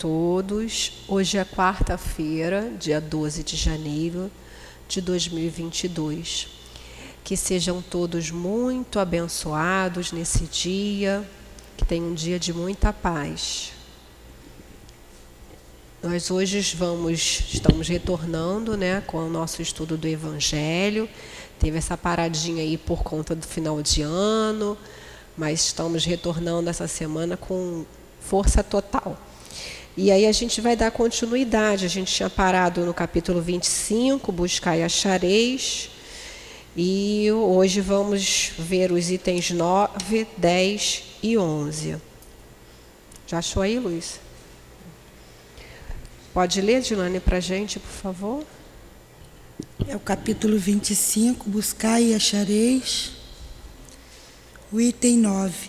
todos. Hoje é quarta-feira, dia 12 de janeiro de 2022. Que sejam todos muito abençoados nesse dia, que tenham um dia de muita paz. Nós hoje vamos, estamos retornando, né, com o nosso estudo do Evangelho. Teve essa paradinha aí por conta do final de ano, mas estamos retornando essa semana com força total. E aí a gente vai dar continuidade. A gente tinha parado no capítulo 25, buscar e achareis. E hoje vamos ver os itens 9, 10 e 11. Já achou aí, Luiz? Pode ler, Dilane, para a gente, por favor? É o capítulo 25, buscar e achareis. O item 9.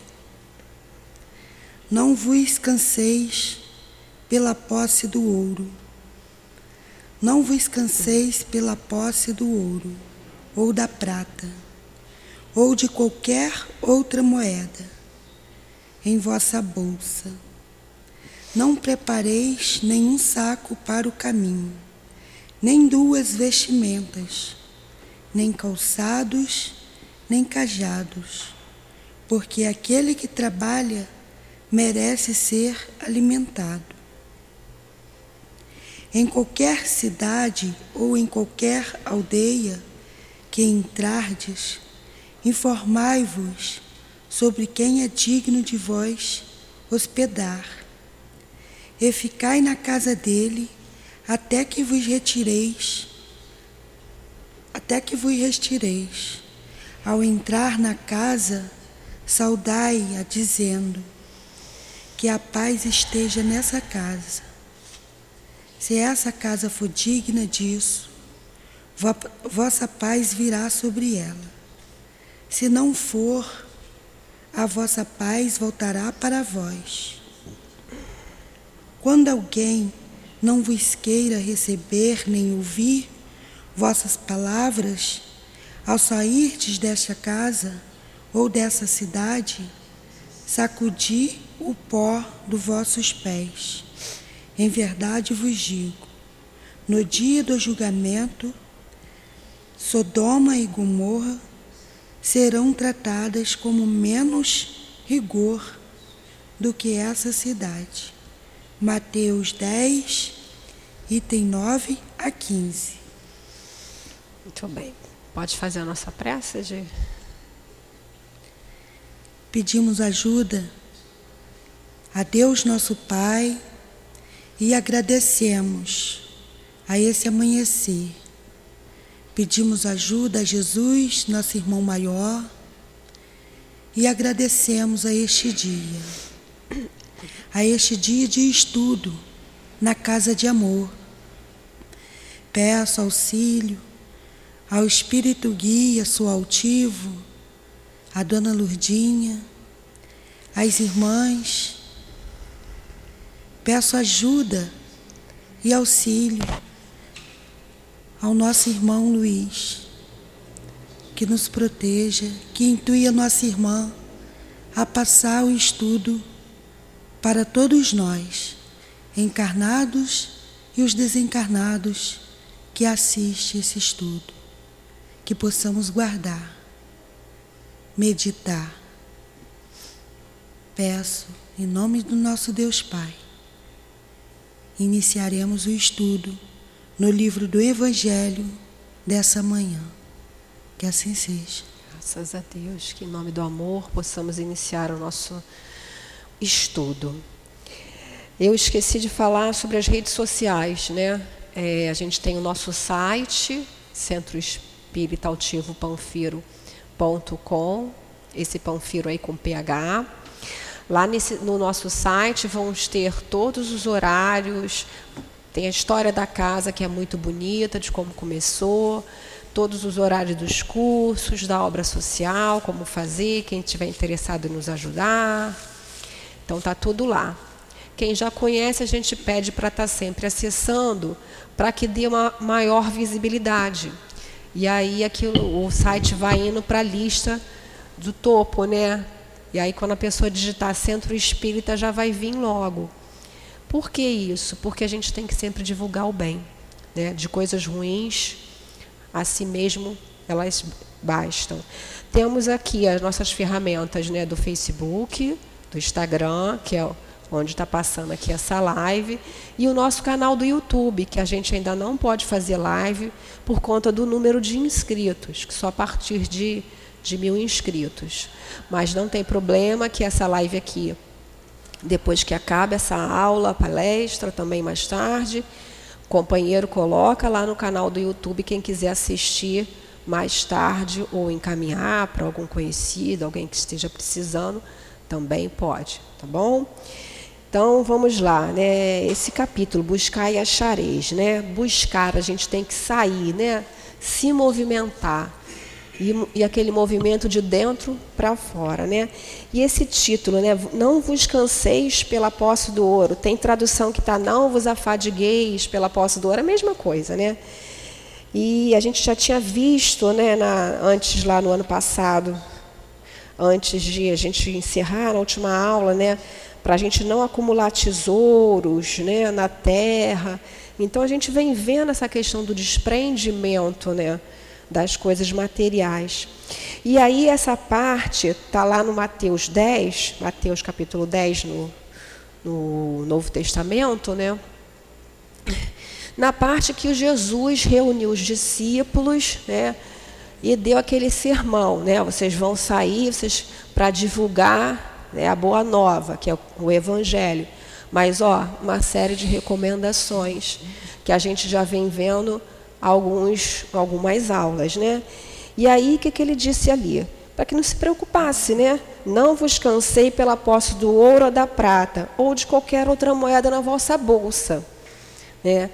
Não vos canseis pela posse do ouro. Não vos canseis pela posse do ouro, ou da prata, ou de qualquer outra moeda em vossa bolsa. Não prepareis nenhum saco para o caminho, nem duas vestimentas, nem calçados, nem cajados, porque aquele que trabalha merece ser alimentado. Em qualquer cidade ou em qualquer aldeia que entrardes, informai-vos sobre quem é digno de vós hospedar, e ficai na casa dele até que vos retireis, até que vos retireis. Ao entrar na casa, saudai-a, dizendo: Que a paz esteja nessa casa. Se essa casa for digna disso, vossa paz virá sobre ela. Se não for, a vossa paz voltará para vós. Quando alguém não vos queira receber nem ouvir vossas palavras, ao sairdes desta casa ou dessa cidade, sacudi o pó dos vossos pés em verdade vos digo: no dia do julgamento, Sodoma e Gomorra serão tratadas como menos rigor do que essa cidade. Mateus 10, item 9 a 15. Muito bem. Pode fazer a nossa prece de. Pedimos ajuda a Deus nosso Pai e agradecemos a esse amanhecer. Pedimos ajuda a Jesus, nosso irmão maior, e agradecemos a este dia, a este dia de estudo na casa de amor. Peço auxílio ao Espírito Guia, sou altivo, a Dona Lurdinha, às irmãs, Peço ajuda e auxílio ao nosso irmão Luiz, que nos proteja, que intui a nossa irmã a passar o estudo para todos nós, encarnados e os desencarnados que assistem esse estudo, que possamos guardar, meditar. Peço em nome do nosso Deus Pai iniciaremos o estudo no livro do Evangelho dessa manhã. Que assim seja. Graças a Deus, que em nome do amor possamos iniciar o nosso estudo. Eu esqueci de falar sobre as redes sociais, né? É, a gente tem o nosso site, Centro Espírita Altivo Panfiro.com, esse Panfiro aí com PH. Lá nesse, no nosso site vamos ter todos os horários, tem a história da casa que é muito bonita, de como começou, todos os horários dos cursos, da obra social, como fazer, quem estiver interessado em nos ajudar. Então tá tudo lá. Quem já conhece, a gente pede para estar tá sempre acessando, para que dê uma maior visibilidade. E aí aquilo, o site vai indo para a lista do topo, né? E aí, quando a pessoa digitar centro espírita, já vai vir logo. Por que isso? Porque a gente tem que sempre divulgar o bem. Né? De coisas ruins, a si mesmo elas bastam. Temos aqui as nossas ferramentas né, do Facebook, do Instagram, que é onde está passando aqui essa live, e o nosso canal do YouTube, que a gente ainda não pode fazer live por conta do número de inscritos, que só a partir de, de mil inscritos. Mas não tem problema que essa live aqui, depois que acaba essa aula, palestra, também mais tarde, companheiro coloca lá no canal do YouTube, quem quiser assistir mais tarde ou encaminhar para algum conhecido, alguém que esteja precisando, também pode, tá bom? Então vamos lá, né? Esse capítulo, buscar e achareis, né? Buscar, a gente tem que sair, né? Se movimentar. E, e aquele movimento de dentro para fora, né? E esse título, né? Não vos canseis pela posse do ouro. Tem tradução que está não vos afadigueis pela posse do ouro, é a mesma coisa, né? E a gente já tinha visto, né? Na, antes lá no ano passado, antes de a gente encerrar a última aula, né? para a gente não acumular tesouros né, na terra. Então a gente vem vendo essa questão do desprendimento né, das coisas materiais. E aí essa parte está lá no Mateus 10, Mateus capítulo 10 no, no Novo Testamento, né? Na parte que Jesus reuniu os discípulos, né? E deu aquele sermão, né? Vocês vão sair, vocês para divulgar né, a boa nova, que é o Evangelho. Mas, ó, uma série de recomendações que a gente já vem vendo alguns, algumas aulas, né? E aí, o que, que ele disse ali? Para que não se preocupasse, né? Não vos cansei pela posse do ouro ou da prata, ou de qualquer outra moeda na vossa bolsa. Né?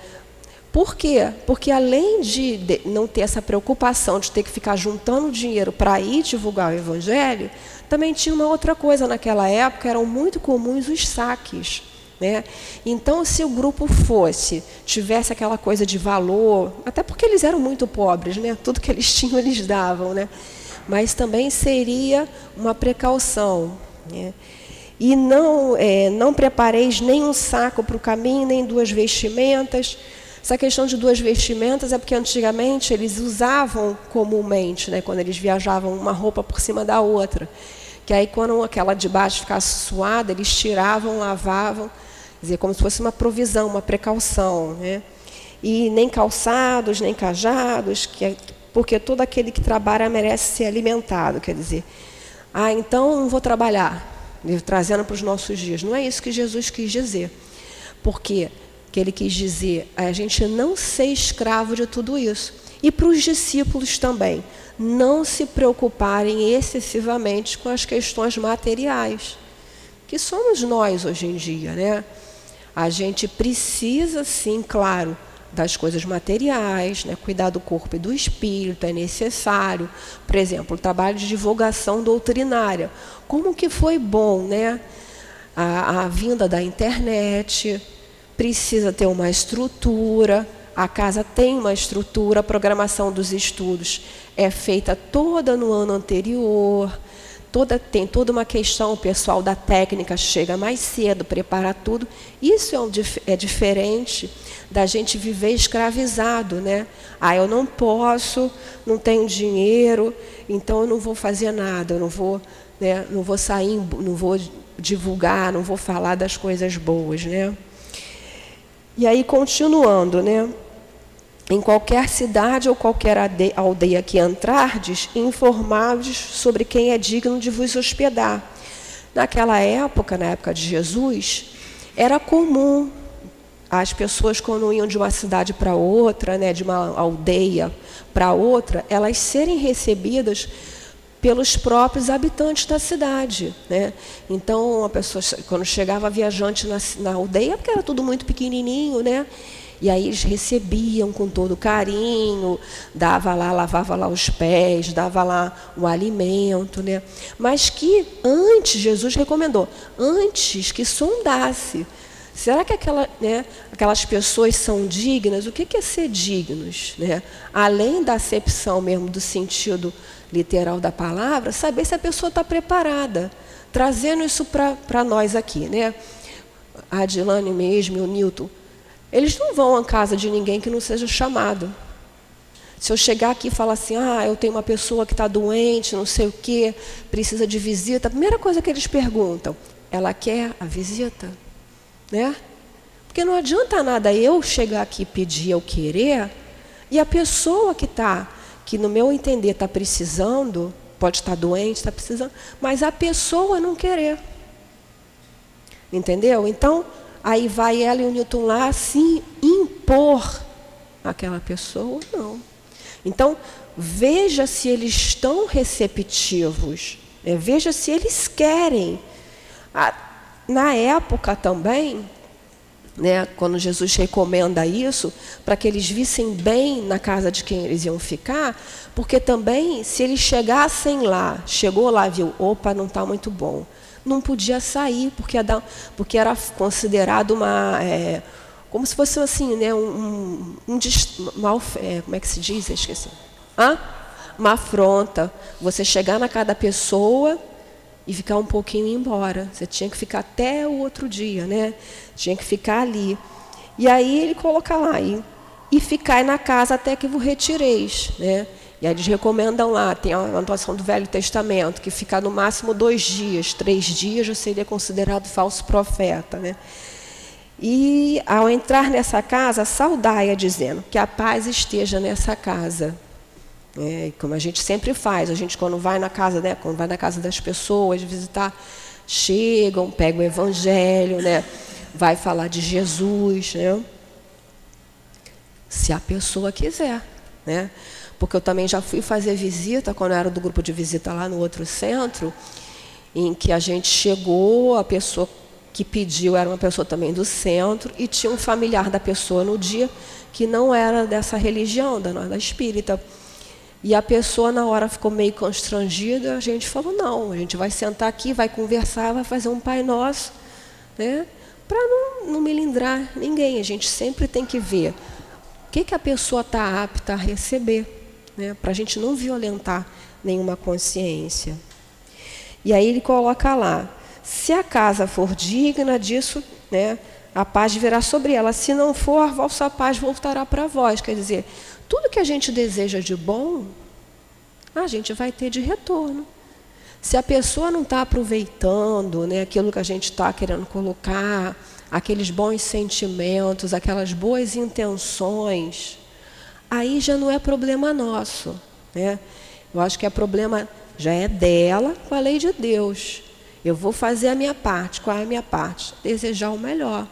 Por quê? Porque além de, de não ter essa preocupação de ter que ficar juntando dinheiro para ir divulgar o Evangelho, também tinha uma outra coisa naquela época, eram muito comuns os saques. Né? Então, se o grupo fosse, tivesse aquela coisa de valor, até porque eles eram muito pobres, né? tudo que eles tinham eles davam, né? mas também seria uma precaução. Né? E não, é, não prepareis nem um saco para o caminho, nem duas vestimentas. Essa questão de duas vestimentas é porque antigamente eles usavam comumente, né, quando eles viajavam, uma roupa por cima da outra que aí quando aquela de baixo ficasse suada, eles tiravam, lavavam, dizer, como se fosse uma provisão, uma precaução. Né? E nem calçados, nem cajados, que é, porque todo aquele que trabalha merece ser alimentado. Quer dizer, ah, então não vou trabalhar, trazendo para os nossos dias. Não é isso que Jesus quis dizer. Porque que ele quis dizer, a gente não ser escravo de tudo isso. E para os discípulos também não se preocuparem excessivamente com as questões materiais, que somos nós hoje em dia, né? A gente precisa, sim, claro, das coisas materiais, né? cuidar do corpo e do espírito é necessário. Por exemplo, o trabalho de divulgação doutrinária. Como que foi bom, né? A, a vinda da internet, precisa ter uma estrutura, a casa tem uma estrutura, a programação dos estudos é feita toda no ano anterior, toda, tem toda uma questão, o pessoal da técnica chega mais cedo, prepara tudo. Isso é, um, é diferente da gente viver escravizado, né? Ah, eu não posso, não tenho dinheiro, então eu não vou fazer nada, eu não vou, né, não vou sair, não vou divulgar, não vou falar das coisas boas, né? E aí, continuando, né? Em qualquer cidade ou qualquer aldeia que entrardes, informados sobre quem é digno de vos hospedar. Naquela época, na época de Jesus, era comum as pessoas quando iam de uma cidade para outra, né, de uma aldeia para outra, elas serem recebidas pelos próprios habitantes da cidade, né? Então a pessoa quando chegava viajante na, na aldeia, porque era tudo muito pequenininho, né? E aí eles recebiam com todo carinho, dava lá, lavava lá os pés, dava lá o alimento, né? Mas que antes, Jesus recomendou, antes que sondasse. Será que aquela, né, aquelas pessoas são dignas? O que é ser dignos? Né? Além da acepção mesmo do sentido literal da palavra, saber se a pessoa está preparada. Trazendo isso para nós aqui. Né? a Adilane mesmo o Newton, eles não vão à casa de ninguém que não seja chamado. Se eu chegar aqui e falar assim, ah, eu tenho uma pessoa que está doente, não sei o quê, precisa de visita, a primeira coisa que eles perguntam, ela quer a visita? Né? Porque não adianta nada eu chegar aqui e pedir eu querer, e a pessoa que está, que no meu entender está precisando, pode estar tá doente, está precisando, mas a pessoa não querer. Entendeu? Então, aí vai ela e o Newton lá assim impor aquela pessoa, não. Então, veja se eles estão receptivos, né? veja se eles querem. na época também, né, quando Jesus recomenda isso, para que eles vissem bem na casa de quem eles iam ficar, porque também, se eles chegassem lá, chegou lá, viu, opa, não está muito bom, não podia sair, porque, porque era considerado uma. É, como se fosse assim, né, um, um, um mal, é, como é que se diz? Eu esqueci. Hã? Uma afronta. Você chegar na casa da pessoa e ficar um pouquinho e embora. Você tinha que ficar até o outro dia, né? Tinha que ficar ali. E aí ele coloca lá, e, e ficar na casa até que vos retireis, né? E aí eles recomendam lá, tem a anotação do Velho Testamento, que ficar no máximo dois dias, três dias já seria considerado falso profeta. Né? E ao entrar nessa casa, saudai-a dizendo que a paz esteja nessa casa. É, como a gente sempre faz, a gente quando vai na casa, né, quando vai na casa das pessoas visitar, chegam, pegam o evangelho, né, vai falar de Jesus, né, se a pessoa quiser, né porque eu também já fui fazer visita, quando eu era do grupo de visita lá no outro centro, em que a gente chegou, a pessoa que pediu era uma pessoa também do centro, e tinha um familiar da pessoa no dia que não era dessa religião, da, da espírita. E a pessoa, na hora, ficou meio constrangida. A gente falou: não, a gente vai sentar aqui, vai conversar, vai fazer um Pai Nosso, né? para não, não melindrar ninguém. A gente sempre tem que ver o que, que a pessoa está apta a receber né, para a gente não violentar nenhuma consciência. E aí ele coloca lá: se a casa for digna disso, né, a paz virá sobre ela. Se não for, a vossa paz voltará para vós. Quer dizer, tudo que a gente deseja de bom, a gente vai ter de retorno. Se a pessoa não está aproveitando né, aquilo que a gente está querendo colocar, aqueles bons sentimentos, aquelas boas intenções, aí já não é problema nosso. Né? Eu acho que é problema já é dela com a lei de Deus. Eu vou fazer a minha parte. Qual é a minha parte? Desejar o melhor.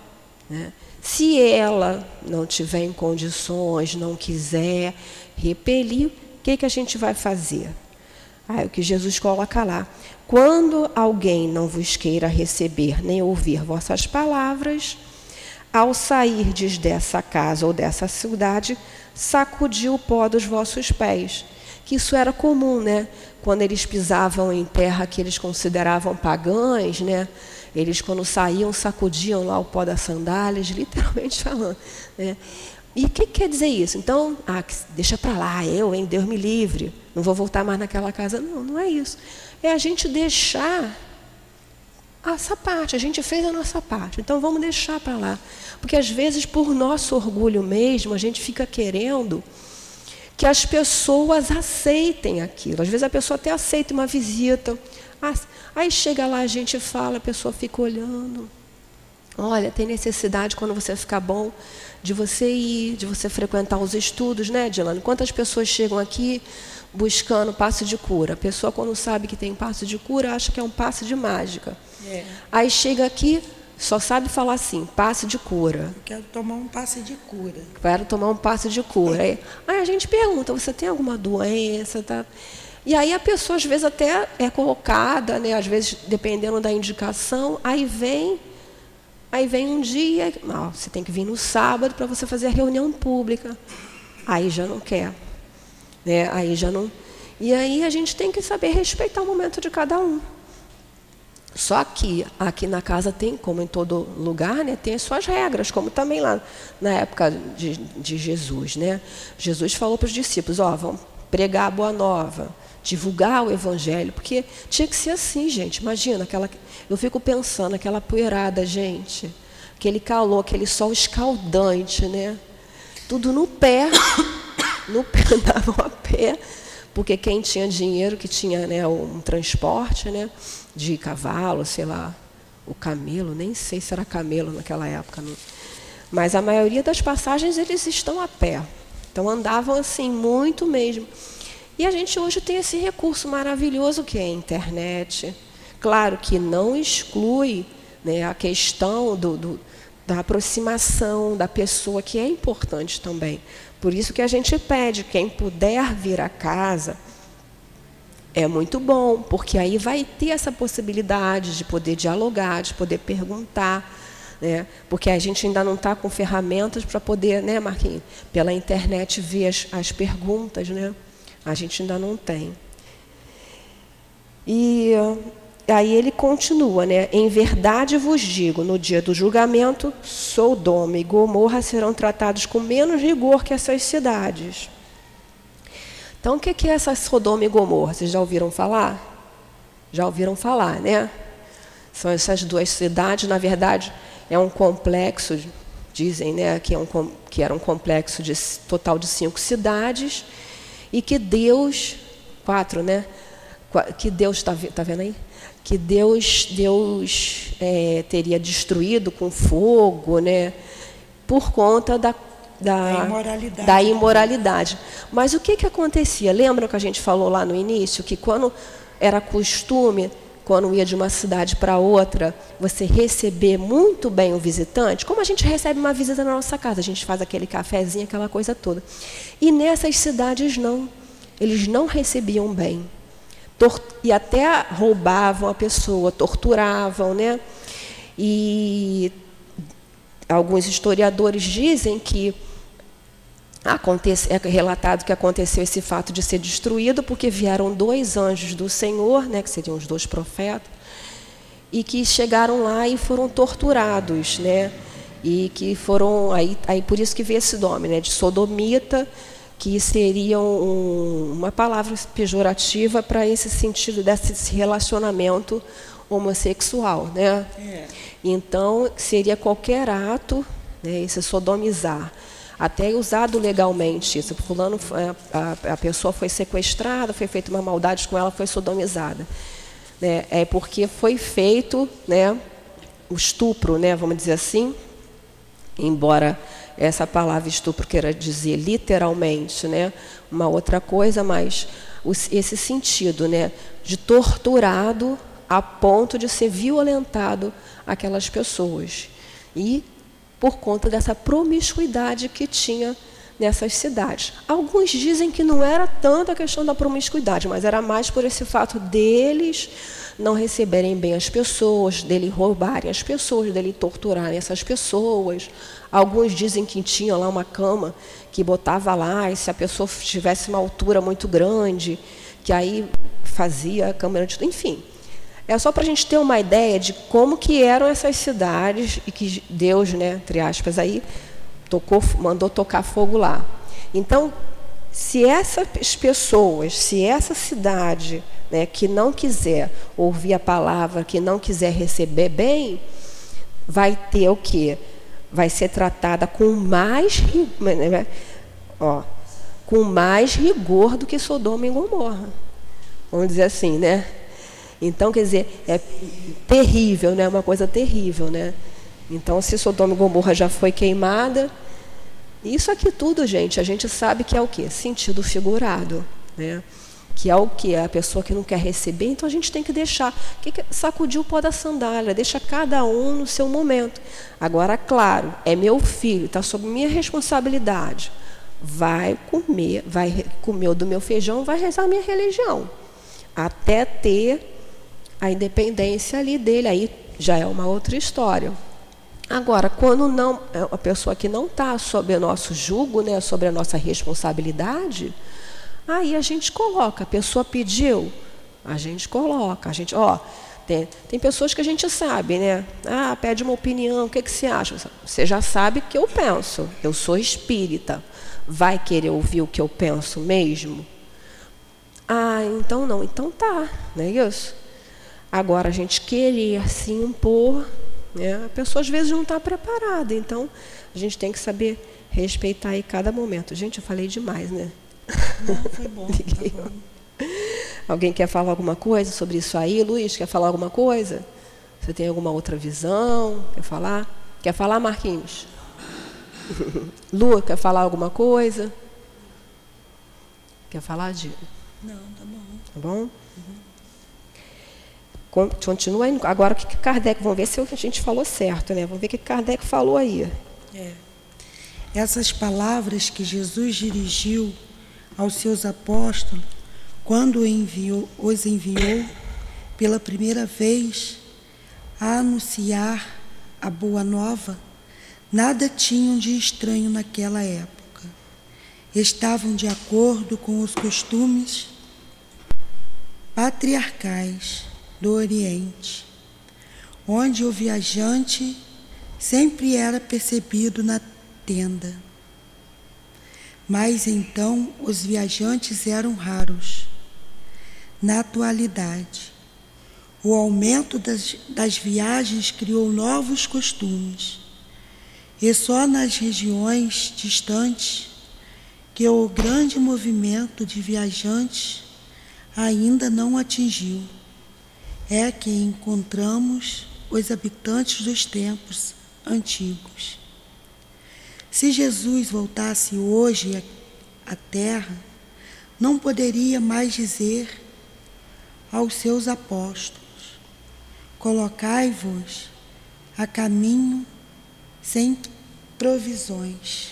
Né? Se ela não tiver em condições, não quiser repelir, o que, que a gente vai fazer? Ah, é o que Jesus coloca lá. Quando alguém não vos queira receber nem ouvir vossas palavras, ao sairdes dessa casa ou dessa cidade, sacudiu o pó dos vossos pés. Que isso era comum, né? Quando eles pisavam em terra que eles consideravam pagãs, né? Eles, quando saíam, sacudiam lá o pó das sandálias, literalmente falando. Né? E o que quer dizer isso? Então, ah, deixa para lá, eu, hein, Deus me livre, não vou voltar mais naquela casa. Não, não é isso. É a gente deixar essa parte, a gente fez a nossa parte, então vamos deixar para lá. Porque às vezes, por nosso orgulho mesmo, a gente fica querendo que as pessoas aceitem aquilo. Às vezes a pessoa até aceita uma visita. Aí chega lá, a gente fala, a pessoa fica olhando. Olha, tem necessidade quando você ficar bom de você ir, de você frequentar os estudos, né, Dilane? Quantas pessoas chegam aqui buscando passo de cura? A pessoa, quando sabe que tem passo de cura, acha que é um passo de mágica. É. Aí chega aqui, só sabe falar assim, passe de cura. Eu quero tomar um passe de cura. Quero tomar um passe de cura. Aí, aí a gente pergunta, você tem alguma doença? Tá? E aí a pessoa às vezes até é colocada, né? às vezes dependendo da indicação, aí vem, aí vem um dia, não, você tem que vir no sábado para você fazer a reunião pública. Aí já não quer. Né? Aí já não. E aí a gente tem que saber respeitar o momento de cada um. Só que aqui na casa tem, como em todo lugar, né, tem as suas regras, como também lá na época de, de Jesus. Né? Jesus falou para os discípulos, ó, vão pregar a boa nova, divulgar o evangelho, porque tinha que ser assim, gente. Imagina, aquela, eu fico pensando, aquela poeirada, gente. aquele calor, aquele sol escaldante, né? Tudo no pé, no pé, andavam a pé, porque quem tinha dinheiro, que tinha né, um transporte né, de cavalo, sei lá, o camelo, nem sei se era camelo naquela época. Não. Mas a maioria das passagens eles estão a pé. Então andavam assim, muito mesmo. E a gente hoje tem esse recurso maravilhoso que é a internet. Claro que não exclui né, a questão do, do, da aproximação da pessoa, que é importante também. Por isso que a gente pede, quem puder vir a casa, é muito bom, porque aí vai ter essa possibilidade de poder dialogar, de poder perguntar, né? porque a gente ainda não está com ferramentas para poder, né, Marquinhos, pela internet ver as, as perguntas, né? A gente ainda não tem. E aí ele continua, né? Em verdade vos digo, no dia do julgamento, Sodoma e Gomorra serão tratados com menos rigor que essas cidades. Então, o que é essa Sodoma e Gomorra? Vocês já ouviram falar? Já ouviram falar, né? São essas duas cidades, na verdade, é um complexo, dizem, né, que, é um, que era um complexo de total de cinco cidades e que Deus, quatro, né? Que Deus está tá vendo aí? Que Deus, Deus é, teria destruído com fogo, né? Por conta da da, da, imoralidade. da, imoralidade. Mas o que, que acontecia? Lembra que a gente falou lá no início que quando era costume, quando ia de uma cidade para outra, você receber muito bem o visitante, como a gente recebe uma visita na nossa casa, a gente faz aquele cafezinho, aquela coisa toda. E nessas cidades não, eles não recebiam bem. E até roubavam a pessoa, torturavam, né? E alguns historiadores dizem que acontece, é relatado que aconteceu esse fato de ser destruído porque vieram dois anjos do Senhor, né, que seriam os dois profetas, e que chegaram lá e foram torturados, né? E que foram aí, aí por isso que veio esse nome, né, de sodomita, que seria um, uma palavra pejorativa para esse sentido desse relacionamento homossexual, né? É. Então seria qualquer ato, né, esse sodomizar até usado legalmente isso. Fulano, a, a, pessoa foi sequestrada, foi feita uma maldade com ela, foi sodomizada. Né? É porque foi feito né, o estupro, né, vamos dizer assim, embora essa palavra estupro queira dizer literalmente né, uma outra coisa, mas esse sentido né, de torturado a ponto de ser violentado aquelas pessoas. E por conta dessa promiscuidade que tinha nessas cidades. Alguns dizem que não era tanto a questão da promiscuidade, mas era mais por esse fato deles não receberem bem as pessoas, dele roubarem as pessoas, dele torturarem essas pessoas. Alguns dizem que tinha lá uma cama que botava lá, e se a pessoa tivesse uma altura muito grande, que aí fazia a câmera de. Enfim, é só para a gente ter uma ideia de como que eram essas cidades e que Deus, né, entre aspas, aí tocou, mandou tocar fogo lá. Então, se essas pessoas, se essa cidade, né, que não quiser ouvir a palavra, que não quiser receber bem, vai ter o quê? Vai ser tratada com mais, né, ó, com mais rigor do que Sodoma e Gomorra. Vamos dizer assim, né? Então, quer dizer, é terrível, né? Uma coisa terrível, né? Então, se Sodoma e Gomorra já foi queimada, isso aqui tudo, gente, a gente sabe que é o quê? Sentido figurado, né? Que é o que é a pessoa que não quer receber, então a gente tem que deixar, que que, sacudir o pó da sandália, deixa cada um no seu momento. Agora, claro, é meu filho, está sob minha responsabilidade. Vai comer, vai comer do meu feijão, vai rezar a minha religião, até ter a independência ali dele, aí já é uma outra história. Agora, quando não é a pessoa que não está sob o nosso jugo, né, sobre a nossa responsabilidade, aí a gente coloca. A pessoa pediu, a gente coloca. A gente, ó, tem, tem pessoas que a gente sabe, né? Ah, pede uma opinião, o que, que você acha? Você já sabe o que eu penso. Eu sou espírita. Vai querer ouvir o que eu penso mesmo? Ah, então não. Então tá, não é isso? Agora, a gente querer se impor, Né? A pessoa às vezes não está preparada, então a gente tem que saber respeitar aí cada momento. Gente, eu falei demais, né? Não, foi bom. tá bom. Alguém quer falar alguma coisa sobre isso aí? Luiz, quer falar alguma coisa? Você tem alguma outra visão? Quer falar? Quer falar, Marquinhos? Lu, quer falar alguma coisa? Quer falar, Di? Não, tá bom. Tá bom? Con- Continua aí. Agora, o que que Kardec... Vamos ver se a gente falou certo, né? Vamos ver o que Kardec falou aí. É. Essas palavras que Jesus dirigiu aos seus apóstolos quando enviou, os enviou pela primeira vez a anunciar a boa nova, nada tinham de estranho naquela época. Estavam de acordo com os costumes patriarcais do Oriente, onde o viajante sempre era percebido na tenda. Mas então os viajantes eram raros. Na atualidade, o aumento das, das viagens criou novos costumes, e só nas regiões distantes que o grande movimento de viajantes ainda não atingiu é que encontramos os habitantes dos tempos antigos. Se Jesus voltasse hoje à Terra, não poderia mais dizer aos seus apóstolos: Colocai-vos a caminho sem provisões.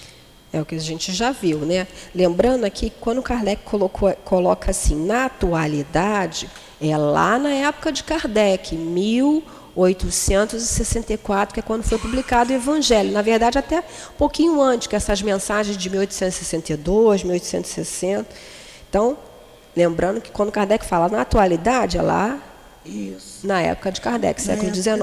É o que a gente já viu, né? Lembrando aqui, quando Kardec colocou, coloca assim, na atualidade, é lá na época de Kardec, 1864, que é quando foi publicado o Evangelho. Na verdade, até um pouquinho antes, que essas mensagens de 1862, 1860. Então, lembrando que quando Kardec fala na atualidade, é lá Isso. na época de Kardec, século XIX.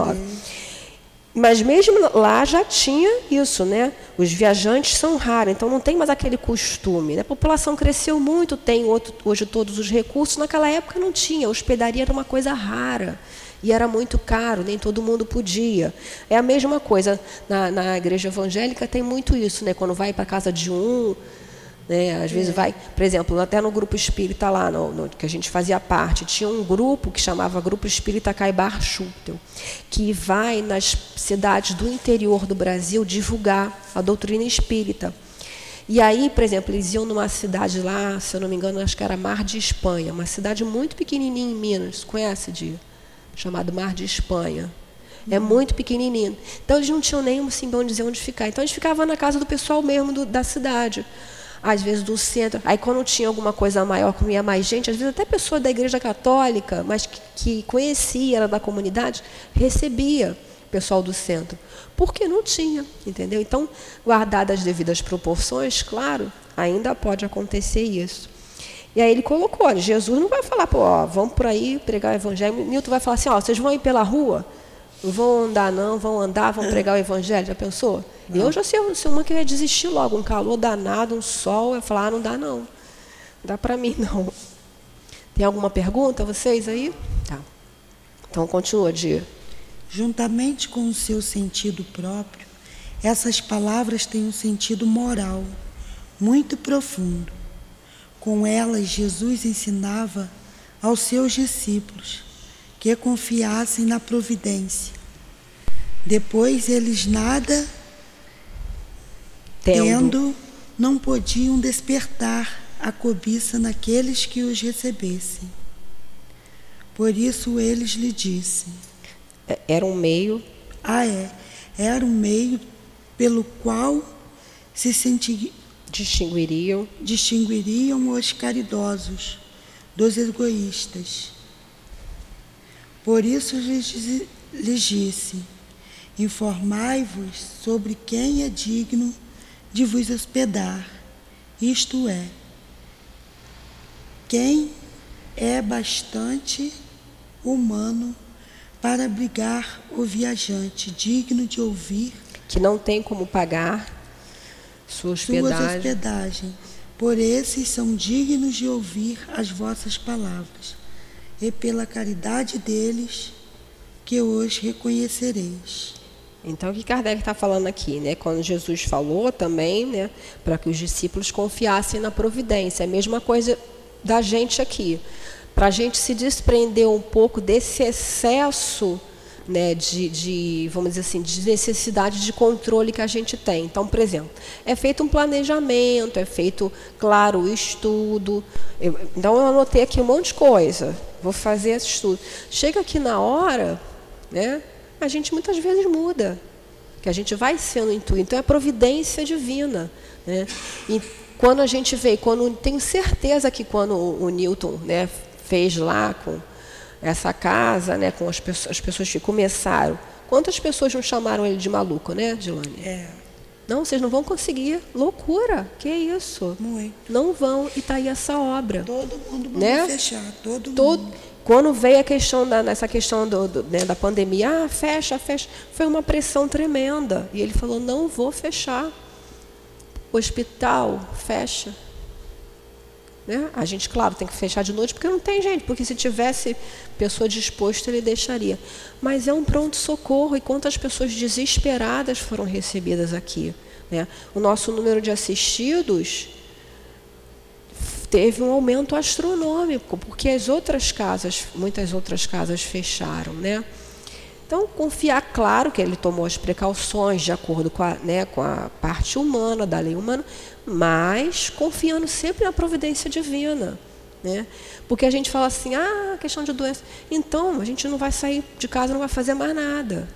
Mas mesmo lá já tinha isso, né? Os viajantes são raros, então não tem mais aquele costume. né? A população cresceu muito, tem outro- hoje todos os recursos. Naquela época não tinha, a hospedaria era uma coisa rara e era muito caro, nem todo mundo podia. É a mesma coisa na, na igreja evangélica tem muito isso, né? Quando vai para casa de um, né? Às vezes vai, por exemplo, até no grupo espírita lá, no, no- que a gente fazia parte, tinha um grupo que chamava Grupo Espírita Caibar Schutel, que vai nas cidades do interior do Brasil divulgar a doutrina espírita. E aí, por exemplo, eles iam numa cidade lá, se eu não me engano, acho que era Mar de Espanha, uma cidade muito pequenininha em Minas, conhece, Dia? Chamado Mar de Espanha. É muito pequenininho. Então, eles não tinham nem assim, bom dizer onde ficar. Então, eles ficavam na casa do pessoal mesmo do- da cidade. Às vezes do centro. Aí, quando tinha alguma coisa maior, quando ia mais gente, às vezes até pessoa da igreja católica, mas que, que conhecia, era da comunidade, recebia pessoal do centro. Porque não tinha, entendeu? Então, guardadas as devidas proporções, claro, ainda pode acontecer isso. E aí ele colocou, Jesus não vai falar, pô, ó, vamos por aí pregar o evangelho. Newton vai falar assim, ó, vocês vão ir pela rua? Não vão andar não, vão andar, vão pregar o evangelho, já pensou? Eu já sei, sei uma que ia desistir logo, um calor danado, um sol, eu falar, ah, não dá não. Não dá para mim não. Tem alguma pergunta, vocês aí? Tá. Então continua, Dia. Juntamente com o seu sentido próprio, essas palavras têm um sentido moral muito profundo. Com elas, Jesus ensinava aos seus discípulos que confiassem na providência. Depois, eles nada Tendo. tendo, não podiam despertar a cobiça naqueles que os recebessem. Por isso, eles lhe dissem. É, Era um meio Ah, é. Era um meio pelo qual se senti- distinguiriam distinguiriam os caridosos dos egoístas. Por isso lhes, disse: Informai-vos sobre quem é digno de vos hospedar, isto é, quem é bastante humano para abrigar o viajante, digno de ouvir que não tem como pagar sua suas hospedagem. hospedagem. Por esses são dignos de ouvir as vossas palavras, e pela caridade deles que os reconhecereis. Então, o que Kardec está falando aqui? Né? Quando Jesus falou também, né, para que os discípulos confiassem na providência. É a mesma coisa da gente aqui. Para a gente se desprender um pouco desse excesso né, de, de, vamos dizer assim, de necessidade de controle que a gente tem. Então, por exemplo, é feito um planejamento, é feito, claro, o estudo. Eu, então, eu anotei aqui um monte de coisa. Vou fazer esse estudo. Chega aqui na hora, né, a gente muitas vezes muda, que a gente vai sendo intuito. Então é providência divina. Né? E quando a gente vê, quando tenho certeza que quando o, o Newton né, fez lá com essa casa, né, com as pessoas, as pessoas que começaram, quantas pessoas não chamaram ele de maluco, né, Dilane? É. Não, vocês não vão conseguir. Loucura. Que isso? Muito. Não vão. E está aí essa obra. Todo mundo né? fechar. Todo, todo mundo. Quando veio a questão da, nessa questão do, do, né, da pandemia, ah, fecha, fecha, foi uma pressão tremenda. E ele falou, não vou fechar. Hospital, fecha. Né? A gente, claro, tem que fechar de noite porque não tem gente, porque se tivesse pessoa disposta, ele deixaria. Mas é um pronto-socorro e quantas pessoas desesperadas foram recebidas aqui. Né? O nosso número de assistidos teve um aumento astronômico, porque as outras casas, muitas outras casas fecharam, né? Então, confiar, claro que ele tomou as precauções de acordo com a, né, com a parte humana, da lei humana, mas confiando sempre na providência divina. Né? Porque a gente fala assim, ah, questão de doença. Então, a gente não vai sair de casa, não vai fazer mais nada.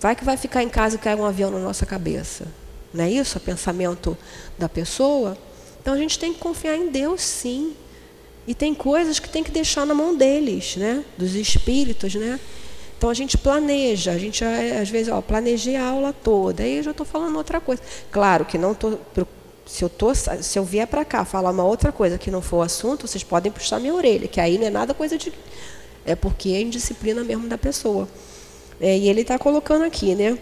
Vai que vai ficar em casa e cai um avião na nossa cabeça. Não é isso? O pensamento da pessoa. Então a gente tem que confiar em Deus, sim. E tem coisas que tem que deixar na mão deles, né? Dos espíritos, né? Então a gente planeja, a gente às vezes, ó, planejei a aula toda, aí eu já estou falando outra coisa. Claro que não estou. Se eu, tô, se eu vier para cá falar uma outra coisa que não for o assunto, vocês podem puxar minha orelha, que aí não é nada coisa de. É porque é indisciplina mesmo da pessoa. É, e ele está colocando aqui, né?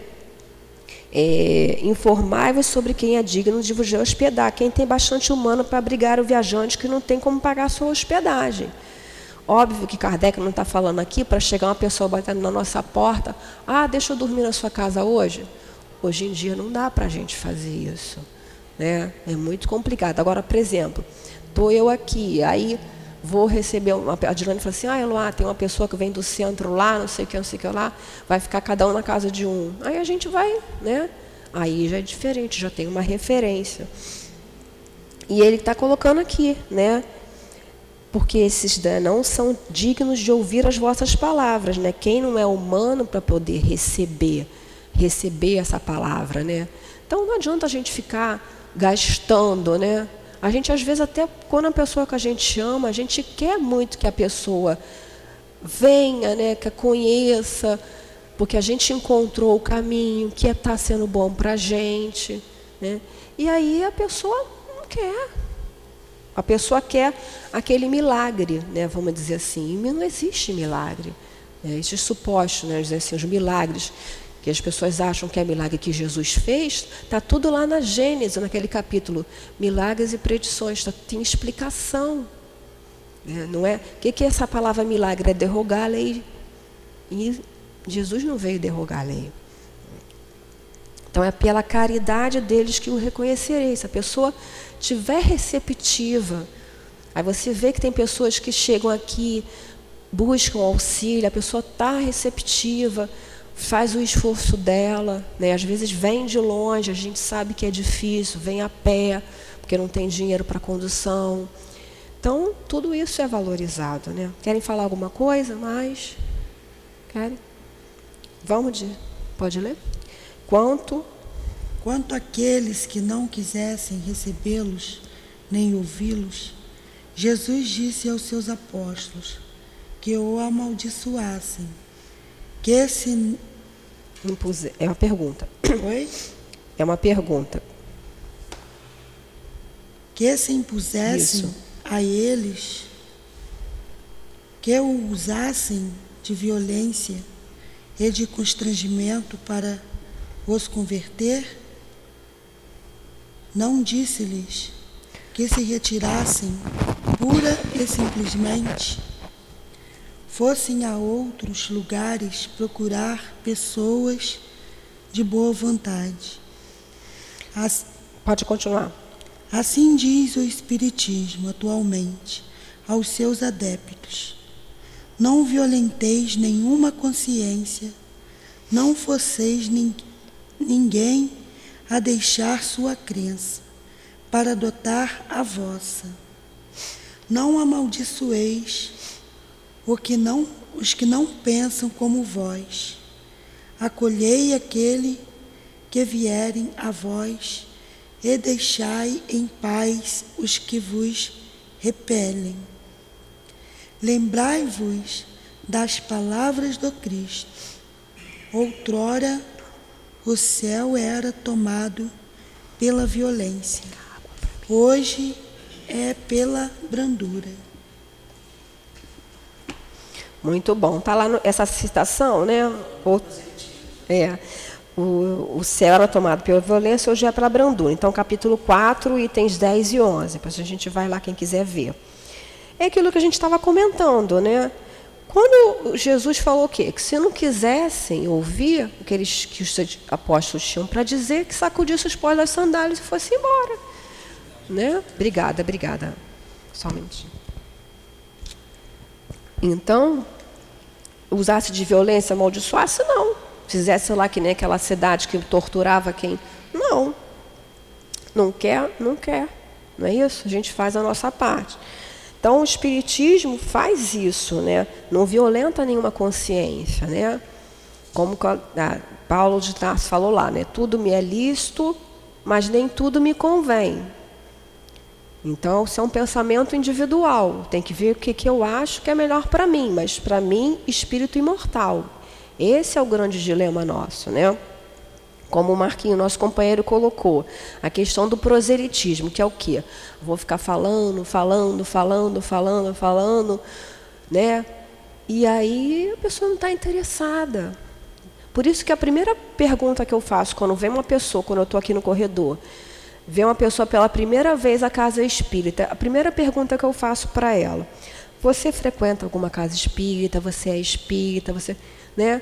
É, Informai-vos sobre quem é digno de vos hospedar, quem tem bastante humano para abrigar o viajante que não tem como pagar a sua hospedagem. Óbvio que Kardec não está falando aqui para chegar uma pessoa batendo na nossa porta, ah, deixa eu dormir na sua casa hoje. Hoje em dia não dá para a gente fazer isso. Né? É muito complicado. Agora, por exemplo, estou eu aqui, aí vou receber uma. A Dilane falou assim: ah, Eloá, tem uma pessoa que vem do centro lá, não sei o que, não sei o que lá, vai ficar cada um na casa de um. Aí a gente vai, né? Aí já é diferente, já tem uma referência. E ele está colocando aqui, né? Porque esses né, não são dignos de ouvir as vossas palavras, né? Quem não é humano para poder receber, receber essa palavra, né? Então não adianta a gente ficar gastando, né? A gente, às vezes, até quando a pessoa que a gente ama, a gente quer muito que a pessoa venha, né, que a conheça, porque a gente encontrou o caminho que está sendo bom para a gente. Né? E aí a pessoa não quer. A pessoa quer aquele milagre, né, vamos dizer assim. E não existe milagre. Né? Esses supostos, né, dizer assim, os milagres que as pessoas acham que é milagre que Jesus fez, está tudo lá na Gênesis, naquele capítulo. Milagres e predições, tá, tem explicação. É, não é? O que, que é essa palavra milagre? É derrogar a lei. E Jesus não veio derrogar a lei. Então é pela caridade deles que o reconhecerei. Se a pessoa tiver receptiva, aí você vê que tem pessoas que chegam aqui, buscam auxílio, a pessoa está receptiva faz o esforço dela, né? às vezes vem de longe, a gente sabe que é difícil, vem a pé, porque não tem dinheiro para condução. Então, tudo isso é valorizado. Né? Querem falar alguma coisa mais? Querem? Vamos de. Pode ler? Quanto. Quanto aqueles que não quisessem recebê-los, nem ouvi-los, Jesus disse aos seus apóstolos que o amaldiçoassem que se impuse... é uma pergunta. Oi? É uma pergunta. Que se impusessem Isso. a eles, que o usassem de violência e de constrangimento para os converter, não disse-lhes que se retirassem pura e simplesmente fossem a outros lugares procurar pessoas de boa vontade. As... Pode continuar. Assim diz o Espiritismo atualmente aos seus adeptos: Não violenteis nenhuma consciência, não forceis nin... ninguém a deixar sua crença, para adotar a vossa. Não amaldiçoeis o que não, os que não pensam como vós. Acolhei aquele que vierem a vós e deixai em paz os que vos repelem. Lembrai-vos das palavras do Cristo. Outrora o céu era tomado pela violência, hoje é pela brandura. Muito bom. Está lá no, essa citação, né? O, é. O, o céu era tomado pela violência, hoje é pela brandura. Então, capítulo 4, itens 10 e 11. Depois a gente vai lá, quem quiser ver. É aquilo que a gente estava comentando, né? Quando Jesus falou o quê? Que se não quisessem ouvir o que, eles, que os apóstolos tinham para dizer, que sacudisse os pós das sandálias e fosse embora. Né? Obrigada, obrigada. Só um minutinho. Então, usasse de violência, amaldiçoasse, não. Fizesse lá que nem aquela cidade que torturava quem. Não. Não quer, não quer. Não é isso? A gente faz a nossa parte. Então, o Espiritismo faz isso, né? não violenta nenhuma consciência. Né? Como Paulo de Tarso falou lá, né? tudo me é lícito, mas nem tudo me convém. Então, isso é um pensamento individual. Tem que ver o que, que eu acho que é melhor para mim, mas para mim, espírito imortal. Esse é o grande dilema nosso, né? Como o Marquinho, nosso companheiro, colocou, a questão do proselitismo, que é o quê? Vou ficar falando, falando, falando, falando, falando, né? E aí a pessoa não está interessada. Por isso que a primeira pergunta que eu faço quando vem uma pessoa, quando eu estou aqui no corredor, vem uma pessoa pela primeira vez à casa espírita, a primeira pergunta que eu faço para ela: Você frequenta alguma casa espírita? Você é espírita? Você, né?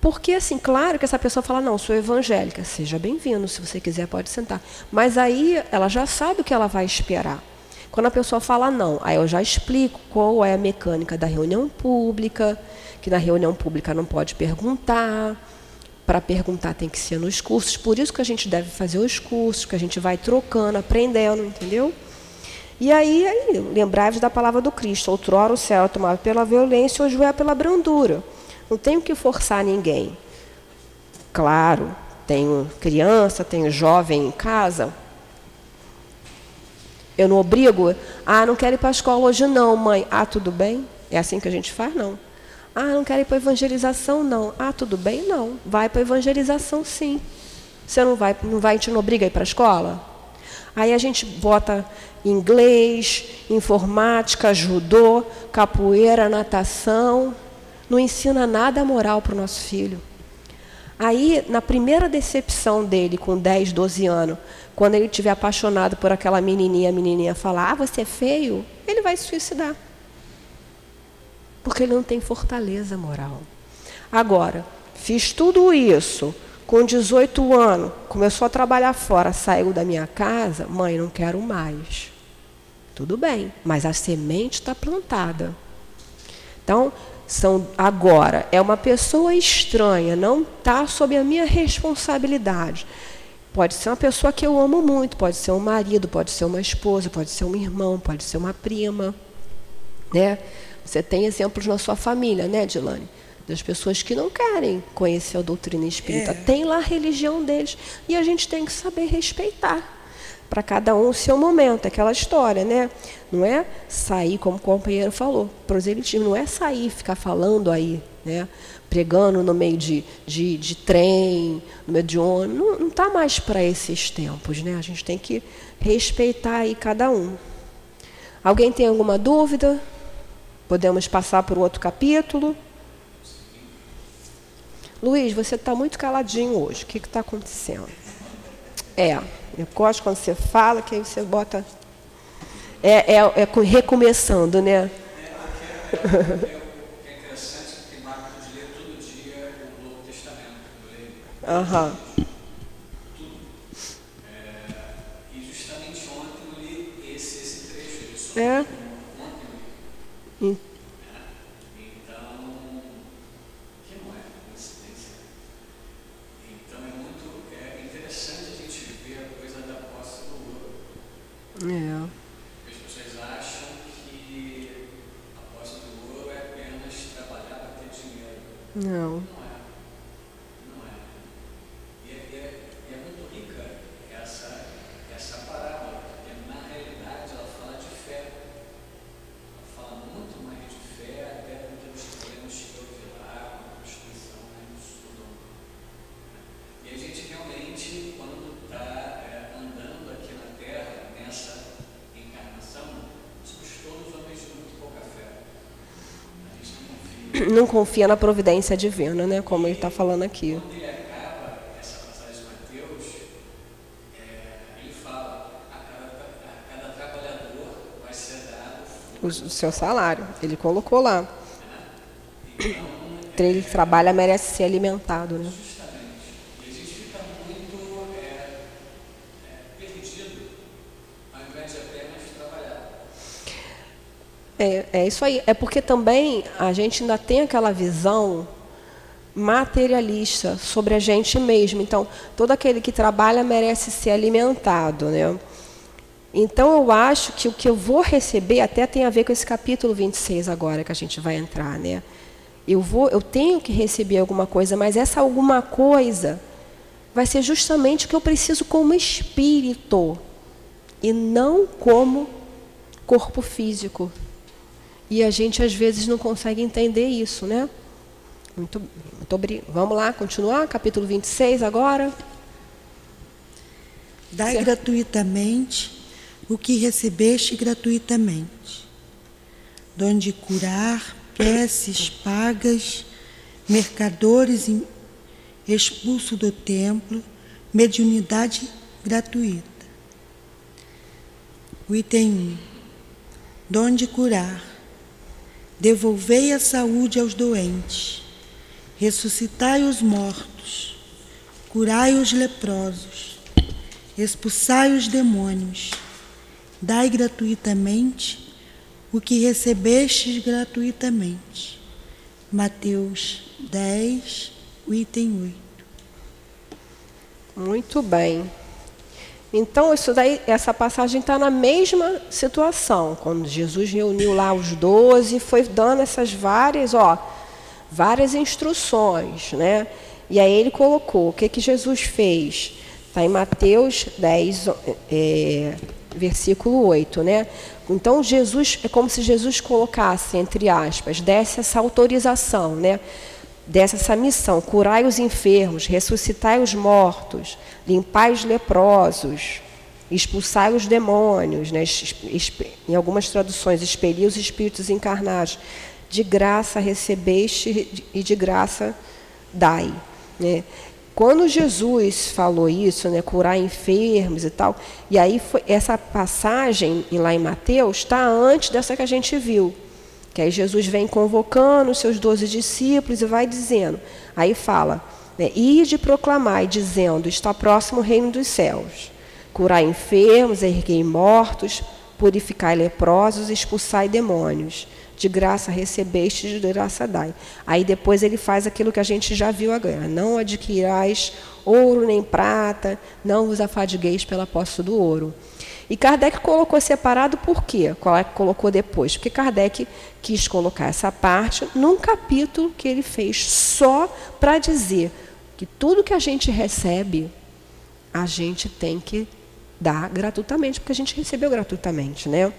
Porque, assim, claro que essa pessoa fala, não, sou evangélica, seja bem-vindo, se você quiser pode sentar. Mas aí ela já sabe o que ela vai esperar. Quando a pessoa fala não, aí eu já explico qual é a mecânica da reunião pública, que na reunião pública não pode perguntar, para perguntar tem que ser nos cursos, por isso que a gente deve fazer os cursos, que a gente vai trocando, aprendendo, entendeu? E aí, aí lembrai-vos da palavra do Cristo, outrora o céu tomado pela violência, hoje é pela brandura. Não tenho que forçar ninguém. Claro, tenho criança, tenho jovem em casa. Eu não obrigo. Ah, não quero ir para a escola hoje não, mãe. Ah, tudo bem? É assim que a gente faz? Não. Ah, não quero ir para evangelização, não. Ah, tudo bem? Não. Vai para evangelização, sim. Você não vai, não vai, gente não obriga a ir para a escola? Aí a gente bota inglês, informática, judô, capoeira, natação, não ensina nada moral para o nosso filho. Aí, na primeira decepção dele, com 10, 12 anos, quando ele estiver apaixonado por aquela menininha, a menininha falar, ah, você é feio, ele vai se suicidar. Porque ele não tem fortaleza moral. Agora, fiz tudo isso, com 18 anos, começou a trabalhar fora, saiu da minha casa, mãe, não quero mais. Tudo bem, mas a semente está plantada. Então, são agora é uma pessoa estranha, não está sob a minha responsabilidade. Pode ser uma pessoa que eu amo muito, pode ser um marido, pode ser uma esposa, pode ser um irmão, pode ser uma prima, né? Você tem exemplos na sua família, né, Dilane? Das pessoas que não querem conhecer a doutrina espírita. É. Tem lá a religião deles e a gente tem que saber respeitar para cada um o seu momento, aquela história, né? Não é sair, como o companheiro falou, proselitismo não é sair, ficar falando aí, né? Pregando no meio de, de, de trem, no meio de ônibus, não está mais para esses tempos, né? A gente tem que respeitar aí cada um. Alguém tem alguma dúvida? Podemos passar para o outro capítulo. Luiz, você está muito caladinho hoje. O que está acontecendo? É. Eu gosto quando você fala, que aí você bota. É, é, é recomeçando, né? É, é interessante que tem hábito de ler todo dia o Novo Testamento. Aham. E justamente ontem eu li esse, trecho. É. Ontem eu li. Hum. Então, que não é coincidência. Então é muito é interessante a gente ver a coisa da posse do ouro. É. As pessoas acham que a posse do ouro é apenas trabalhar para ter dinheiro. Não é. E é, e é- e é muito rica essa, essa parábola, porque na realidade ela fala de fé. Ela fala muito mais de fé até do que nós podemos ouvir lá, uma Constituição, né, no Sodoma. E a gente realmente, quando está andando aqui na Terra, nessa encarnação, somos todos homens de muito pouca fé. A gente não confia. Na providência divina, né? Como ele está falando aqui. Ele ele O, seu salário. Ele colocou lá. Ele que trabalha merece ser alimentado, né? justamente. E a gente fica muito é, é, perdido, ao invés de apenas trabalhar. É, é isso aí. É porque também a gente ainda tem aquela visão materialista sobre a gente mesmo. Então, todo aquele que trabalha merece ser alimentado, né? Então, eu acho que o que eu vou receber até tem a ver com esse capítulo 26 agora que a gente vai entrar, né? Eu vou, eu tenho que receber alguma coisa, mas essa alguma coisa vai ser justamente o que eu preciso como espírito e não como corpo físico. E a gente às vezes não consegue entender isso, né? Muito, muito obri- Vamos lá, continuar? Capítulo 26 agora. Dai Certo. gratuitamente o que recebeste gratuitamente. Donde curar, preces pagas, mercadores expulso do templo, mediunidade gratuita. O item 1. Donde curar. Devolvei a saúde aos doentes. Ressuscitai os mortos. Curai os leprosos expulsai os demônios, dai gratuitamente o que recebestes gratuitamente. Mateus 10, o item 8. Muito bem. Então, isso daí, essa passagem está na mesma situação. Quando Jesus reuniu lá os doze, foi dando essas várias, ó, várias instruções, né? E aí ele colocou, o que, que Jesus fez? Está em Mateus 10, é, versículo 8, né? Então, Jesus, é como se Jesus colocasse, entre aspas, desse essa autorização, né? Dessa essa missão, curai os enfermos, ressuscitai os mortos, limpai os leprosos, expulsai os demônios, né? Em algumas traduções, expeli os espíritos encarnados, de graça recebeste e de graça dai. Né? Quando Jesus falou isso, né, curar enfermos e tal, e aí foi, essa passagem em- lá em Mateus está antes dessa que a gente viu. Que aí Jesus vem convocando os seus doze discípulos e vai dizendo. Aí fala, né, ide proclamar, dizendo, está próximo o reino dos céus. Curai enfermos, erguei mortos, purificai leprosos, expulsai demônios. De graça recebeste, de graça dai. Aí depois ele faz aquilo que a gente já viu agora. Não adquirais ouro nem prata, não vos afadigueis pela posse do ouro. E Kardec colocou separado por quê? Qual é colocou depois? Porque Kardec quis colocar essa parte num capítulo que ele fez só para dizer que tudo que a gente recebe, a gente tem que dar gratuitamente, porque a gente recebeu gratuitamente, né?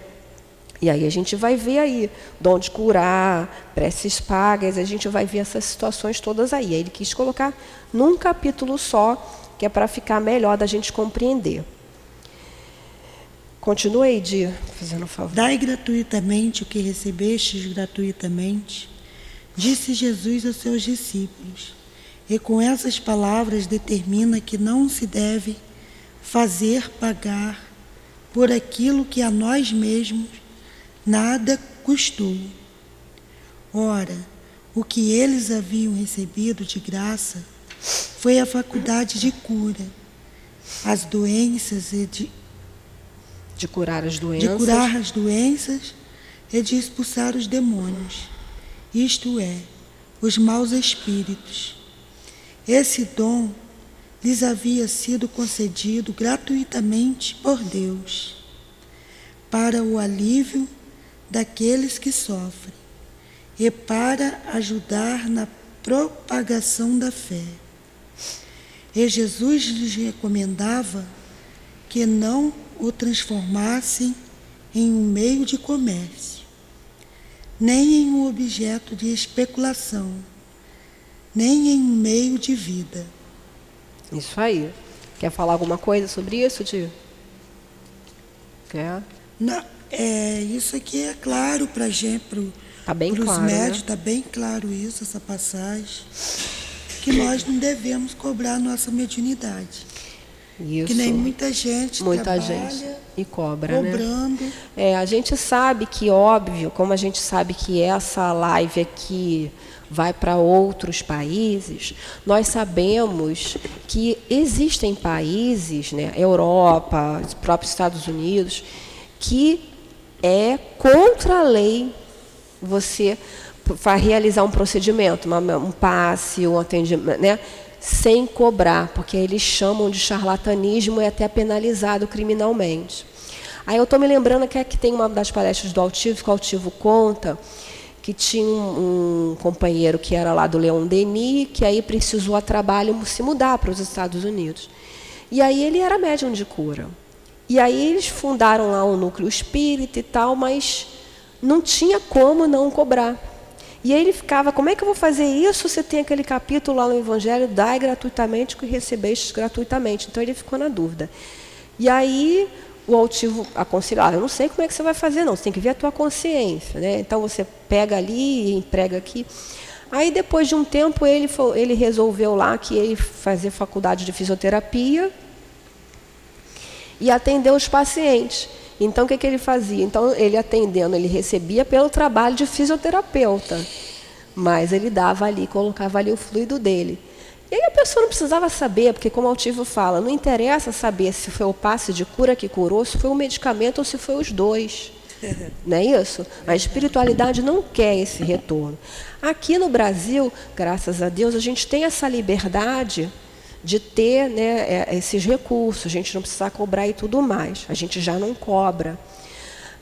E aí a gente vai ver aí, dom de curar, preces pagas, a gente vai ver essas situações todas. Aí Ele quis colocar num capítulo só, que é para ficar melhor da gente compreender. Continue aí, Dia, fazendo um favor. Dai gratuitamente o que recebestes gratuitamente, disse Jesus aos seus discípulos. E com essas palavras determina que não se deve fazer pagar por aquilo que a nós mesmos nada custou. Ora, o que eles haviam recebido de graça foi a faculdade de cura, as doenças e de, de curar as doenças. De curar as doenças e de expulsar os demônios, isto é, os maus espíritos. Esse dom lhes havia sido concedido gratuitamente por Deus, para o alívio daqueles que sofrem e para ajudar na propagação da fé. E Jesus lhes recomendava que não o transformassem em um meio de comércio, nem em um objeto de especulação, nem em um meio de vida. Isso aí. Quer falar alguma coisa sobre isso, tio? Quer? Não, é, isso aqui é claro para gente, para tá os claro, médios, está né? Tá bem claro isso, essa passagem que nós não devemos cobrar nossa mediunidade. Isso. Que nem muita gente muita gente e cobra, né? cobrando. Né? É, a gente sabe que óbvio, como a gente sabe que essa live aqui vai para outros países, nós sabemos que existem países, né, Europa, os próprios Estados Unidos, que é contra a lei você realizar um procedimento, um passe, um atendimento, né? Sem cobrar, porque eles chamam de charlatanismo e é até penalizado criminalmente. Aí eu estou me lembrando que aqui tem uma das palestras do Altivo, que o Altivo conta que tinha um, um, companheiro que era lá do Leon Denis, que aí precisou a trabalho se mudar para os Estados Unidos. E aí ele era médium de cura. E aí eles fundaram lá um núcleo espírita e tal, mas não tinha como não cobrar. E aí ele ficava, como é que eu vou fazer isso se tem aquele capítulo lá no Evangelho, dai gratuitamente que recebeste gratuitamente. Então ele ficou na dúvida. E aí o altivo aconselhava, eu não sei como é que você vai fazer não, você tem que ver a tua consciência. Né? Então você pega ali e emprega aqui. Aí depois de um tempo ele, ele resolveu lá que ele fazer faculdade de fisioterapia e atender os pacientes. Então, o que, que ele fazia? Então, ele atendendo, ele recebia pelo trabalho de fisioterapeuta, mas ele dava ali, colocava ali o fluido dele. E aí a pessoa não precisava saber, porque como o Altivo fala, não interessa saber se foi o passe de cura que curou, se foi o medicamento ou se foi os dois. Não é isso? A espiritualidade não quer esse retorno. Aqui no Brasil, graças a Deus, a gente tem essa liberdade de ter né, é, esses recursos, a gente não precisa cobrar e tudo mais. A gente já não cobra.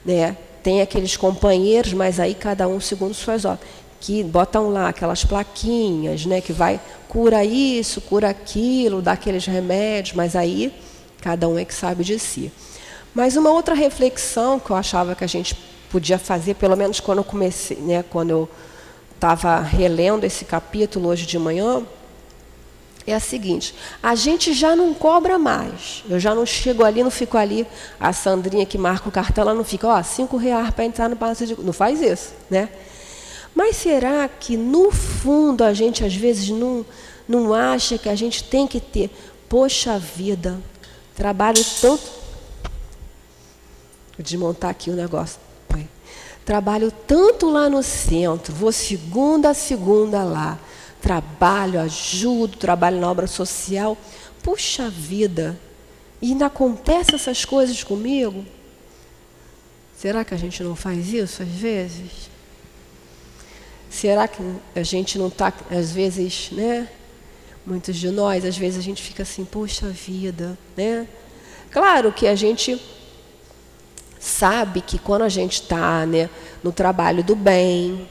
Né? Tem aqueles companheiros, mas aí cada um segundo suas obras, que botam lá aquelas plaquinhas, né, que vai cura isso, cura aquilo, dá aqueles remédios, mas aí cada um é que sabe de si. Mas uma outra reflexão que eu achava que a gente podia fazer, pelo menos quando eu comecei, né, quando eu estava relendo esse capítulo hoje de manhã, é a seguinte: a gente já não cobra mais. Eu já não chego ali, não fico ali. A Sandrinha que marca o cartão, ela não fica, ó, cinco reais para entrar no Palácio de. Não faz isso, né? Mas será que no fundo a gente às vezes não, não acha que a gente tem que ter, poxa vida, trabalho tanto. Vou desmontar aqui o negócio. Trabalho tanto lá no centro, vou segunda a segunda lá trabalho, ajudo, trabalho na obra social. Puxa vida, e ainda acontecem essas coisas comigo? Será que a gente não faz isso às vezes? Será que a gente não está, às vezes, né? Muitos de nós, às vezes a gente fica assim, poxa vida, né? Claro que a gente sabe que quando a gente está né, no trabalho do bem,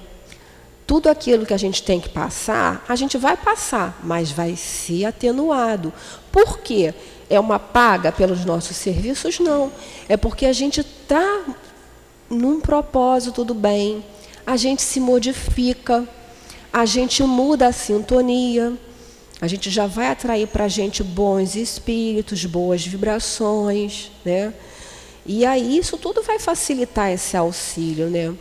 tudo aquilo que a gente tem que passar, a gente vai passar, mas vai ser atenuado. Por quê? É uma paga pelos nossos serviços? Não. É porque a gente está num propósito do bem, a gente se modifica, a gente muda a sintonia, a gente já vai atrair para a gente bons espíritos, boas vibrações, né? E aí isso tudo vai facilitar esse auxílio, né?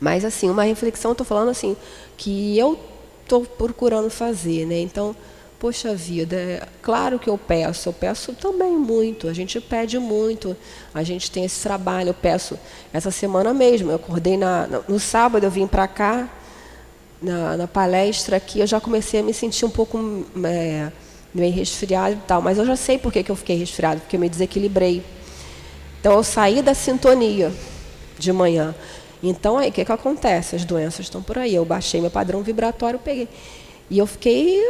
Mas, assim, uma reflexão, estou falando assim, que eu estou procurando fazer, né? Então, poxa vida, é claro que eu peço, eu peço também muito, a gente pede muito, a gente tem esse trabalho, eu peço essa semana mesmo, eu acordei na, no sábado, eu vim para cá, na, na palestra aqui, eu já comecei a me sentir um pouco é, meio resfriado e tal, mas eu já sei por que, que eu fiquei resfriado, porque eu me desequilibrei. Então eu saí da sintonia de manhã. Então aí o que, que acontece? As doenças estão por aí. Eu baixei meu padrão vibratório, peguei. E eu fiquei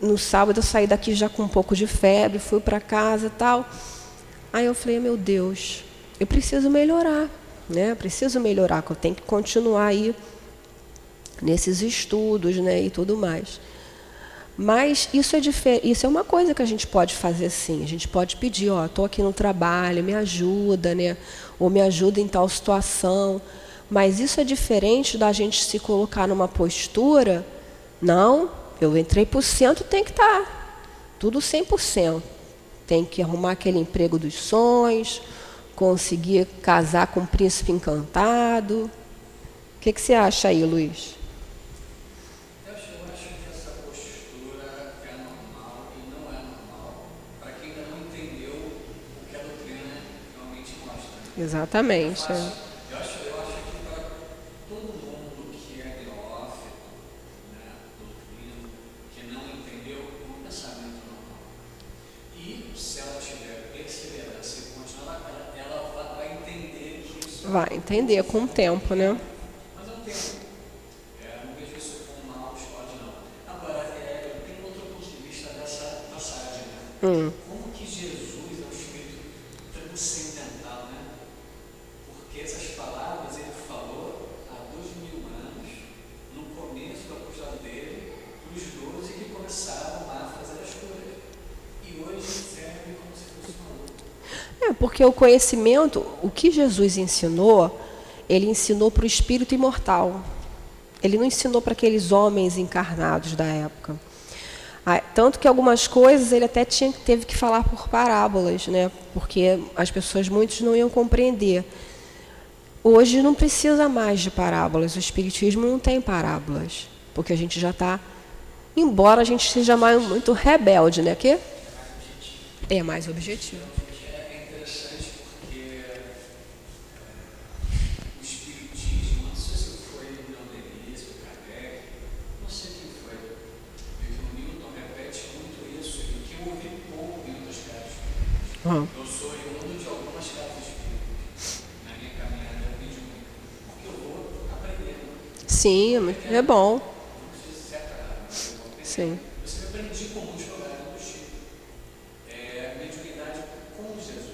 no sábado eu saí daqui já com um pouco de febre, fui para casa e tal. Aí eu falei, meu Deus, eu preciso melhorar, né? Eu preciso melhorar, que eu tenho que continuar aí nesses estudos, né, e tudo mais. Mas isso é, isso é uma coisa que a gente pode fazer sim. A gente pode pedir, ó, estou aqui no trabalho, me ajuda, né? Ou me ajuda em tal situação. Mas isso é diferente da gente se colocar numa postura, não, eu entrei por cento, tem que estar. Tá. Tudo 100%. Tem que arrumar aquele emprego dos sonhos, conseguir casar com o um príncipe encantado. O que, que você acha aí, Luiz? Exatamente. Eu acho, eu acho que para todo mundo que é neófito, né, doutrina, que não entendeu, é um pensamento normal. E se ela tiver perseverança e continuar, ela, ela vai entender que isso Vai entender com o tempo, né? Mas é. É, não vejo isso como uma autoescola, não. Agora, é, eu tenho outro ponto de vista dessa passagem. Né? Hum. Como que Jesus é um espírito transcendental, né? Porque essas palavras ele falou há dois mil anos, no começo do apostolado dele, para os doze que começaram lá a fazer as coisas. E hoje serve como se fosse uma luta. É, porque o conhecimento, o que Jesus ensinou, ele ensinou para o espírito imortal. Ele não ensinou para aqueles homens encarnados da época. Ah, Tanto que algumas coisas ele até tinha, teve que falar por parábolas, né? porque as pessoas, muitos, não iam compreender. Hoje não precisa mais de parábolas, o Espiritismo não tem parábolas, porque a gente já está, embora a gente seja mais, muito rebelde, né? Que é mais objetivo. É interessante porque o Espiritismo, não sei se foi o Leon Denis, o Kardec, não sei quem foi, e que o Newton repete muito isso, e que eu ouvi pouco em outras casas espíritas. Uhum. Eu sou oriundo de algumas casas espíritas na minha caminhada mediúnica, porque eu vou aprendendo. Sim, é muito- é bom. Eu. Sim. Você aprendi com muitos lugares do Chico. É mediunidade com Jesus.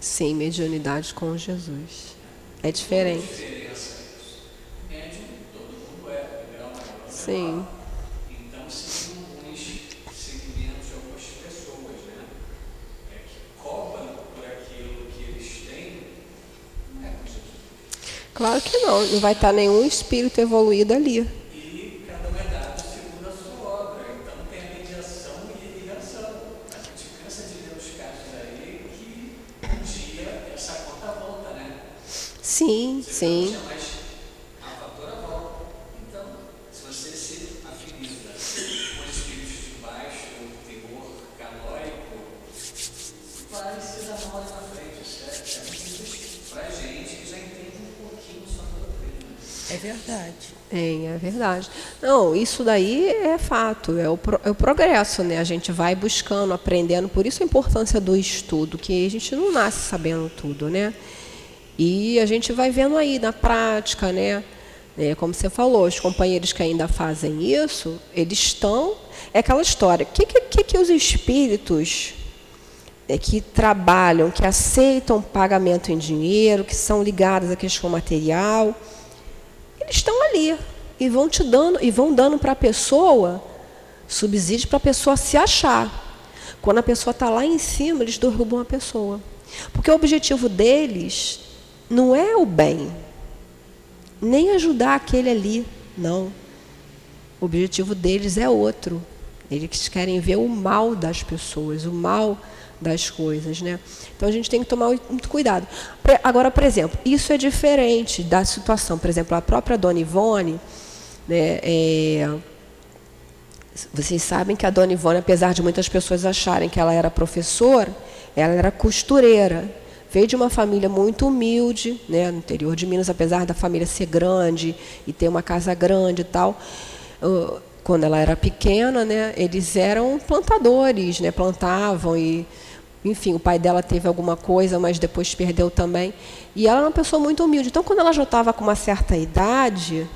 Sim, mediunidade com Jesus. É diferente. diferença isso. Médium, todo mundo é, maior ou Sim. menor. Então, seriam alguns segmentos de algumas pessoas, né? É, que cobram por aquilo que eles têm, não é com Jesus. Claro que não, não vai estar nenhum espírito evoluído ali. E cada um é dado segundo a sua obra. Então, tem a mediação e a ligação. A gente cansa de ver os casos aí que um dia essa conta volta, né? Sim, sim. Mas a fatura volta. Então, se você se afiniza com espíritos de baixo teor calórico, vai se dar mal ali na frente. Isso é, é muito difícil pra gente que já entende um pouquinho sobre a doutrina. É verdade. É, é verdade. Não, isso daí é fato, é o, pro- é o progresso, né? A gente vai buscando, aprendendo, por isso a importância do estudo, que a gente não nasce sabendo tudo, né? E a gente vai vendo aí na prática, né? É, como você falou, os companheiros que ainda fazem isso, eles estão. É aquela história. O que, que, que, os espíritos é, que trabalham, que aceitam pagamento em dinheiro, que são ligados à questão material, estão ali e vão te dando e vão dando para a pessoa subsídio para a pessoa se achar. Quando a pessoa está lá em cima, eles derrubam a pessoa. Porque o objetivo deles não é o bem, nem ajudar aquele ali, não. O objetivo deles é outro. Eles querem ver o mal das pessoas, o mal das coisas, né? Então a gente tem que tomar muito cuidado. Agora, por exemplo, isso é diferente da situação. Por exemplo, a própria Dona Ivone, né, é, vocês sabem que a Dona Ivone, apesar de muitas pessoas acharem que ela era professora, ela era costureira. Veio de uma família muito humilde, né, no interior de Minas, apesar da família ser grande e ter uma casa grande e tal. quando ela era pequena, né, eles eram plantadores, né, plantavam e, enfim, o pai dela teve alguma coisa, mas depois perdeu também. E ela era uma pessoa muito humilde. Então, quando ela já estava com uma certa idade,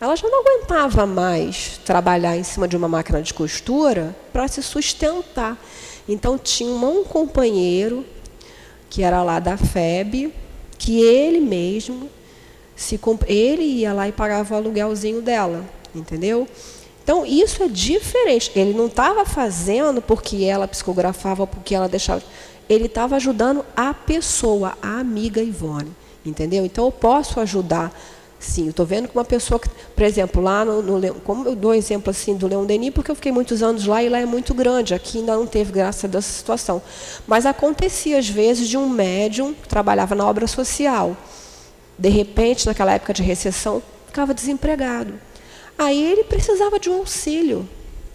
ela já não aguentava mais trabalhar em cima de uma máquina de costura para se sustentar. Então, tinha um companheiro, que era lá da FEB, que ele mesmo, se ele ia lá e pagava o aluguelzinho dela, entendeu? Então, isso é diferente. Ele não estava fazendo porque ela psicografava, porque ela deixava. Ele estava ajudando a pessoa, a amiga Ivone. Entendeu? Então, eu posso ajudar. Sim, eu estou vendo que uma pessoa, que, por exemplo, lá no, no como eu dou exemplo assim do Leão Denis, porque eu fiquei muitos anos lá e lá é muito grande, aqui ainda não teve graça dessa situação. Mas acontecia às vezes de um médium que trabalhava na obra social. De repente, naquela época de recessão, ficava desempregado. Aí ele precisava de um auxílio.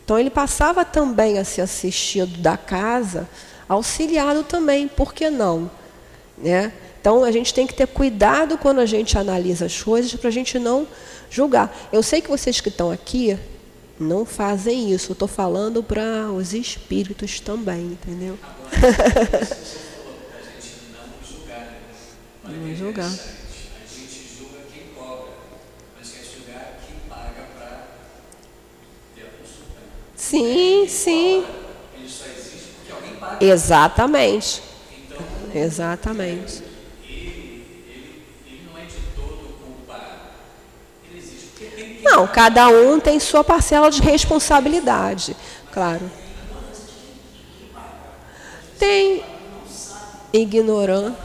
Então ele passava também a ser assistido da casa, auxiliado também, por que não? Né? Então a gente tem que ter cuidado quando a gente analisa as coisas para a gente não julgar. Eu sei que vocês que estão aqui não fazem isso. Eu estou falando para os espíritos também, entendeu? Agora, você falou para a gente não julgar. Olha Não julgar. interessante. A gente julga quem cobra, mas quer julgar quem paga para ter a consulta. Sim, sim. Exatamente. Exatamente. não cada um tem sua parcela de responsabilidade, claro. Tem ignorância.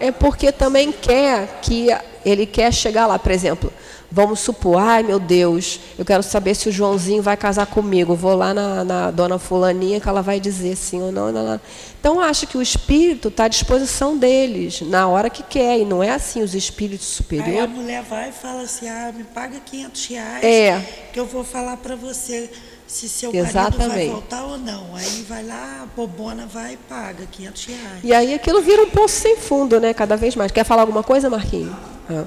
É porque também quer que ele quer chegar lá, por exemplo. Vamos supor, ai meu Deus, eu quero saber se o Joãozinho vai casar comigo. Vou lá na, na dona Fulaninha que ela vai dizer sim ou não. não, não. Então acho que o espírito está à disposição deles, na hora que quer. E não é assim os espíritos Aí a superiores. mulher vai e fala assim, ah, me paga 500 reais, É. que eu vou falar para você se seu marido vai Exatamente. voltar ou não. Aí vai lá, a bobona vai e paga 500 reais. E aí aquilo vira um poço sem fundo, né? Cada vez mais. Quer falar alguma coisa, Marquinhos? Ah.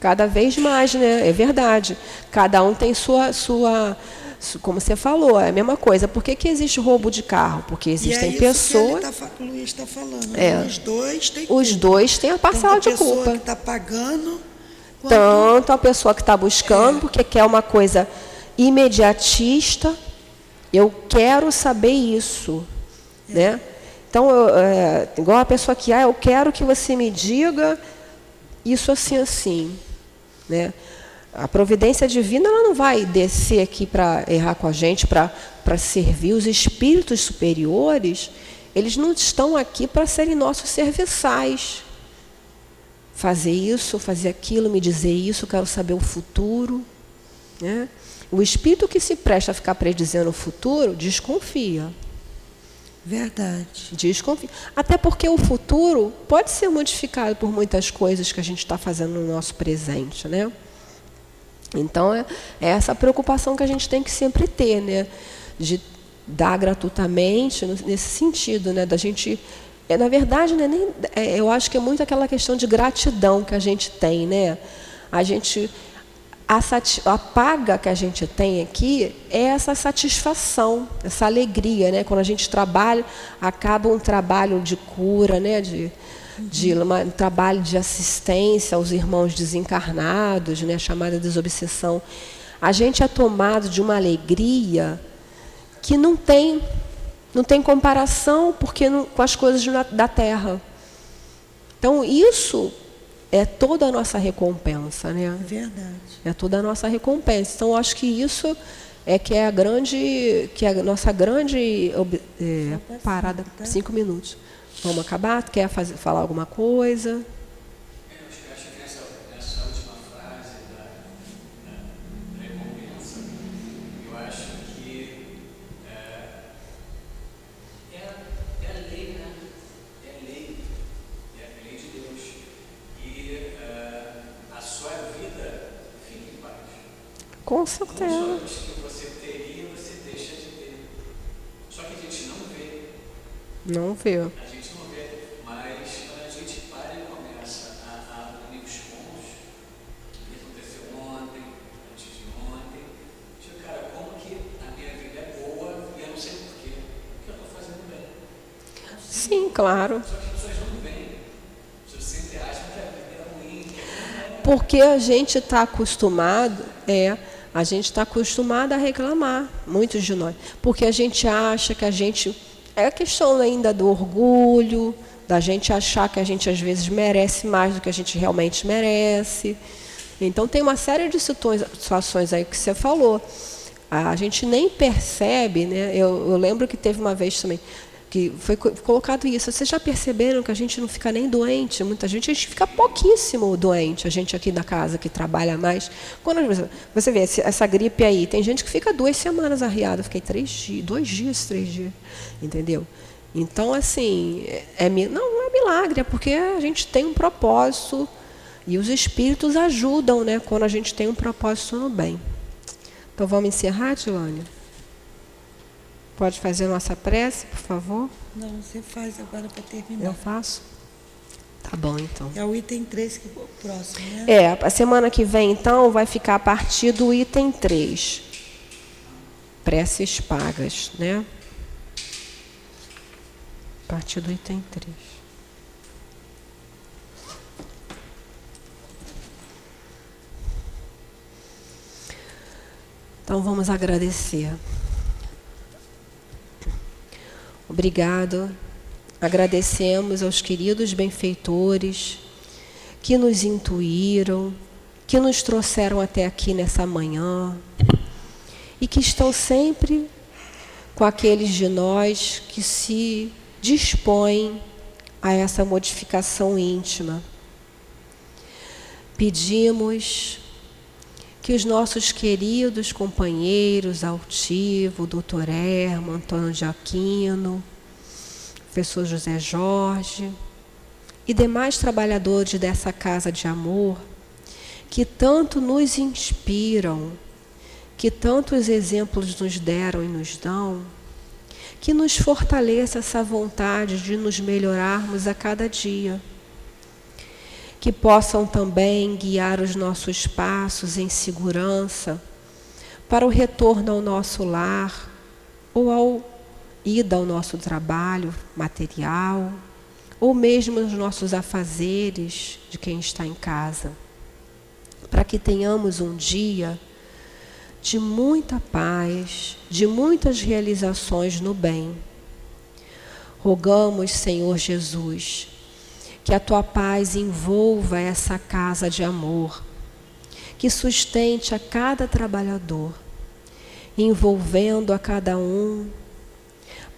Cada vez mais, né? É verdade. Cada um tem sua, sua, su- como você falou, é a mesma coisa. Por que, que existe roubo de carro? Porque e existem é pessoas. que tá, o Luiz está falando. É. Os dois têm Os culpa. dois têm a parcela Tanto a de pessoa culpa. que está pagando, quanto Tanto a pessoa que está buscando, porque quer uma coisa imediatista, eu quero saber isso. Né? Então, eu, é, igual a pessoa que, ah, eu quero que você me diga isso assim, assim. Né? A providência divina ela não vai descer aqui para errar com a gente, para servir os espíritos superiores. Eles não estão aqui para serem nossos serviçais fazer isso, fazer aquilo, me dizer isso, quero saber o futuro. Né? O espírito que se presta a ficar predizendo o futuro, desconfia. Verdade. Desconfia. Até porque o futuro pode ser modificado por muitas coisas que a gente está fazendo no nosso presente. Né? Então, é, é essa preocupação que a gente tem que sempre ter, né? de dar gratuitamente, nesse sentido, né? da gente é, na verdade, né, nem, é, eu acho que é muito aquela questão de gratidão que a gente tem, né? A gente a, a paga que a gente tem aqui é essa satisfação, essa alegria, né? Quando a gente trabalha, acaba um trabalho de cura, né? De, de uma- um trabalho de assistência aos irmãos desencarnados, né? Chamada desobsessão. A gente é tomado de uma alegria que não tem não tem comparação porque não- com as coisas da terra. Então isso é toda a nossa recompensa, né? Verdade. É toda a nossa recompensa. Então acho que isso é que é a grande, que é a nossa grande é, parada. cinco, minutos. Vamos acabar? Quer fazer, falar alguma coisa? A gente não vê, mas a gente para e começa a, o que aconteceu ontem, antes de ontem, tipo, cara, como que a minha vida é boa e eu não sei porquê, porque eu estou fazendo bem. Sim, claro. Só que não que a vida é ruim. É porque a gente está acostumado, é. A gente está acostumado a reclamar, muitos de nós, porque a gente acha que a gente é a questão ainda do orgulho, da gente achar que a gente às vezes merece mais do que a gente realmente merece. Então tem uma série de situações aí que você falou. A gente nem percebe, né? Eu, eu lembro que teve uma vez também que foi colocado isso. Vocês já perceberam que a gente não fica nem doente? Muita gente, a gente fica pouquíssimo doente, a gente aqui da casa que trabalha mais. Quando você vê essa gripe aí, tem gente que fica duas semanas arriada. Fiquei três dias, dois dias, três dias, entendeu? Então, assim, é, não, não é milagre, é porque a gente tem um propósito e os espíritos ajudam, né, quando a gente tem um propósito no bem. Então, vamos encerrar, Tilane? Pode fazer nossa prece, por favor? Não, você faz agora para terminar. Eu faço? Tá bom, então. É o item 3 que é o próximo, né? É, a semana que vem, então, vai ficar a partir do item 3. Preces pagas, né? A partir do item 3. Então vamos agradecer. Obrigado. Agradecemos aos queridos benfeitores que nos intuíram, que nos trouxeram até aqui nessa manhã e que estão sempre com aqueles de nós que se dispõem a essa modificação íntima. Pedimos que os nossos queridos companheiros Altivo, Doutor Herman, Antônio de Aquino, professor José Jorge e demais trabalhadores dessa casa de amor que tanto nos inspiram, que tantos exemplos nos deram e nos dão, que nos fortaleça essa vontade de nos melhorarmos a cada dia que possam também guiar os nossos passos em segurança para o retorno ao nosso lar ou ao ida ao nosso trabalho material ou mesmo nos nossos afazeres de quem está em casa, para que tenhamos um dia de muita paz, de muitas realizações no bem. Rogamos, Senhor Jesus, que a tua paz envolva essa casa de amor, que sustente a cada trabalhador, envolvendo a cada um,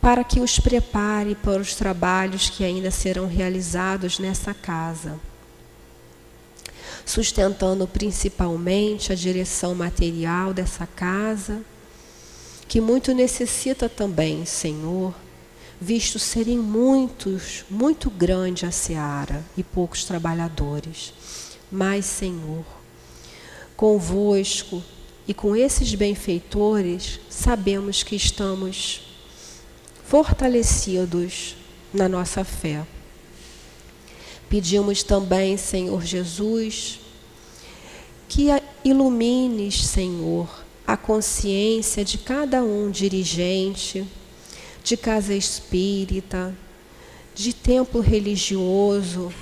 para que os prepare para os trabalhos que ainda serão realizados nessa casa, sustentando principalmente a direção material dessa casa, que muito necessita também, Senhor visto serem muitos, muito grande a seara e poucos trabalhadores. Mas, Senhor, convosco e com esses benfeitores, sabemos que estamos fortalecidos na nossa fé. Pedimos também, Senhor Jesus, que ilumines, Senhor, a consciência de cada um dirigente de casa espírita, de templo religioso,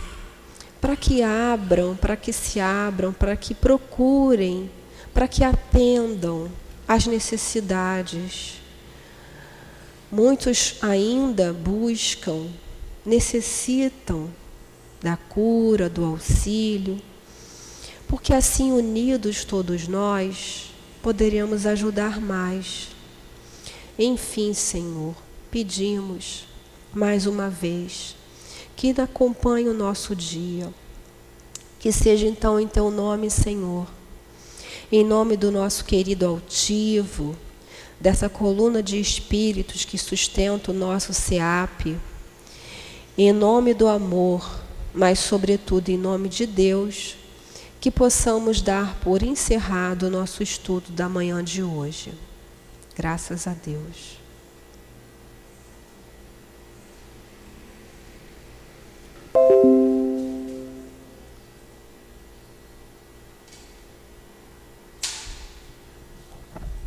para que abram, para que se abram, para que procurem, para que atendam às necessidades. Muitos ainda buscam, necessitam da cura, do auxílio, porque assim unidos todos nós poderemos ajudar mais. Enfim, Senhor, pedimos mais uma vez que acompanhe o nosso dia. Que seja então em teu nome, Senhor. Em nome do nosso querido altivo, dessa coluna de espíritos que sustenta o nosso SEAP, em nome do amor, mas sobretudo em nome de Deus, que possamos dar por encerrado o nosso estudo da manhã de hoje. Graças a Deus.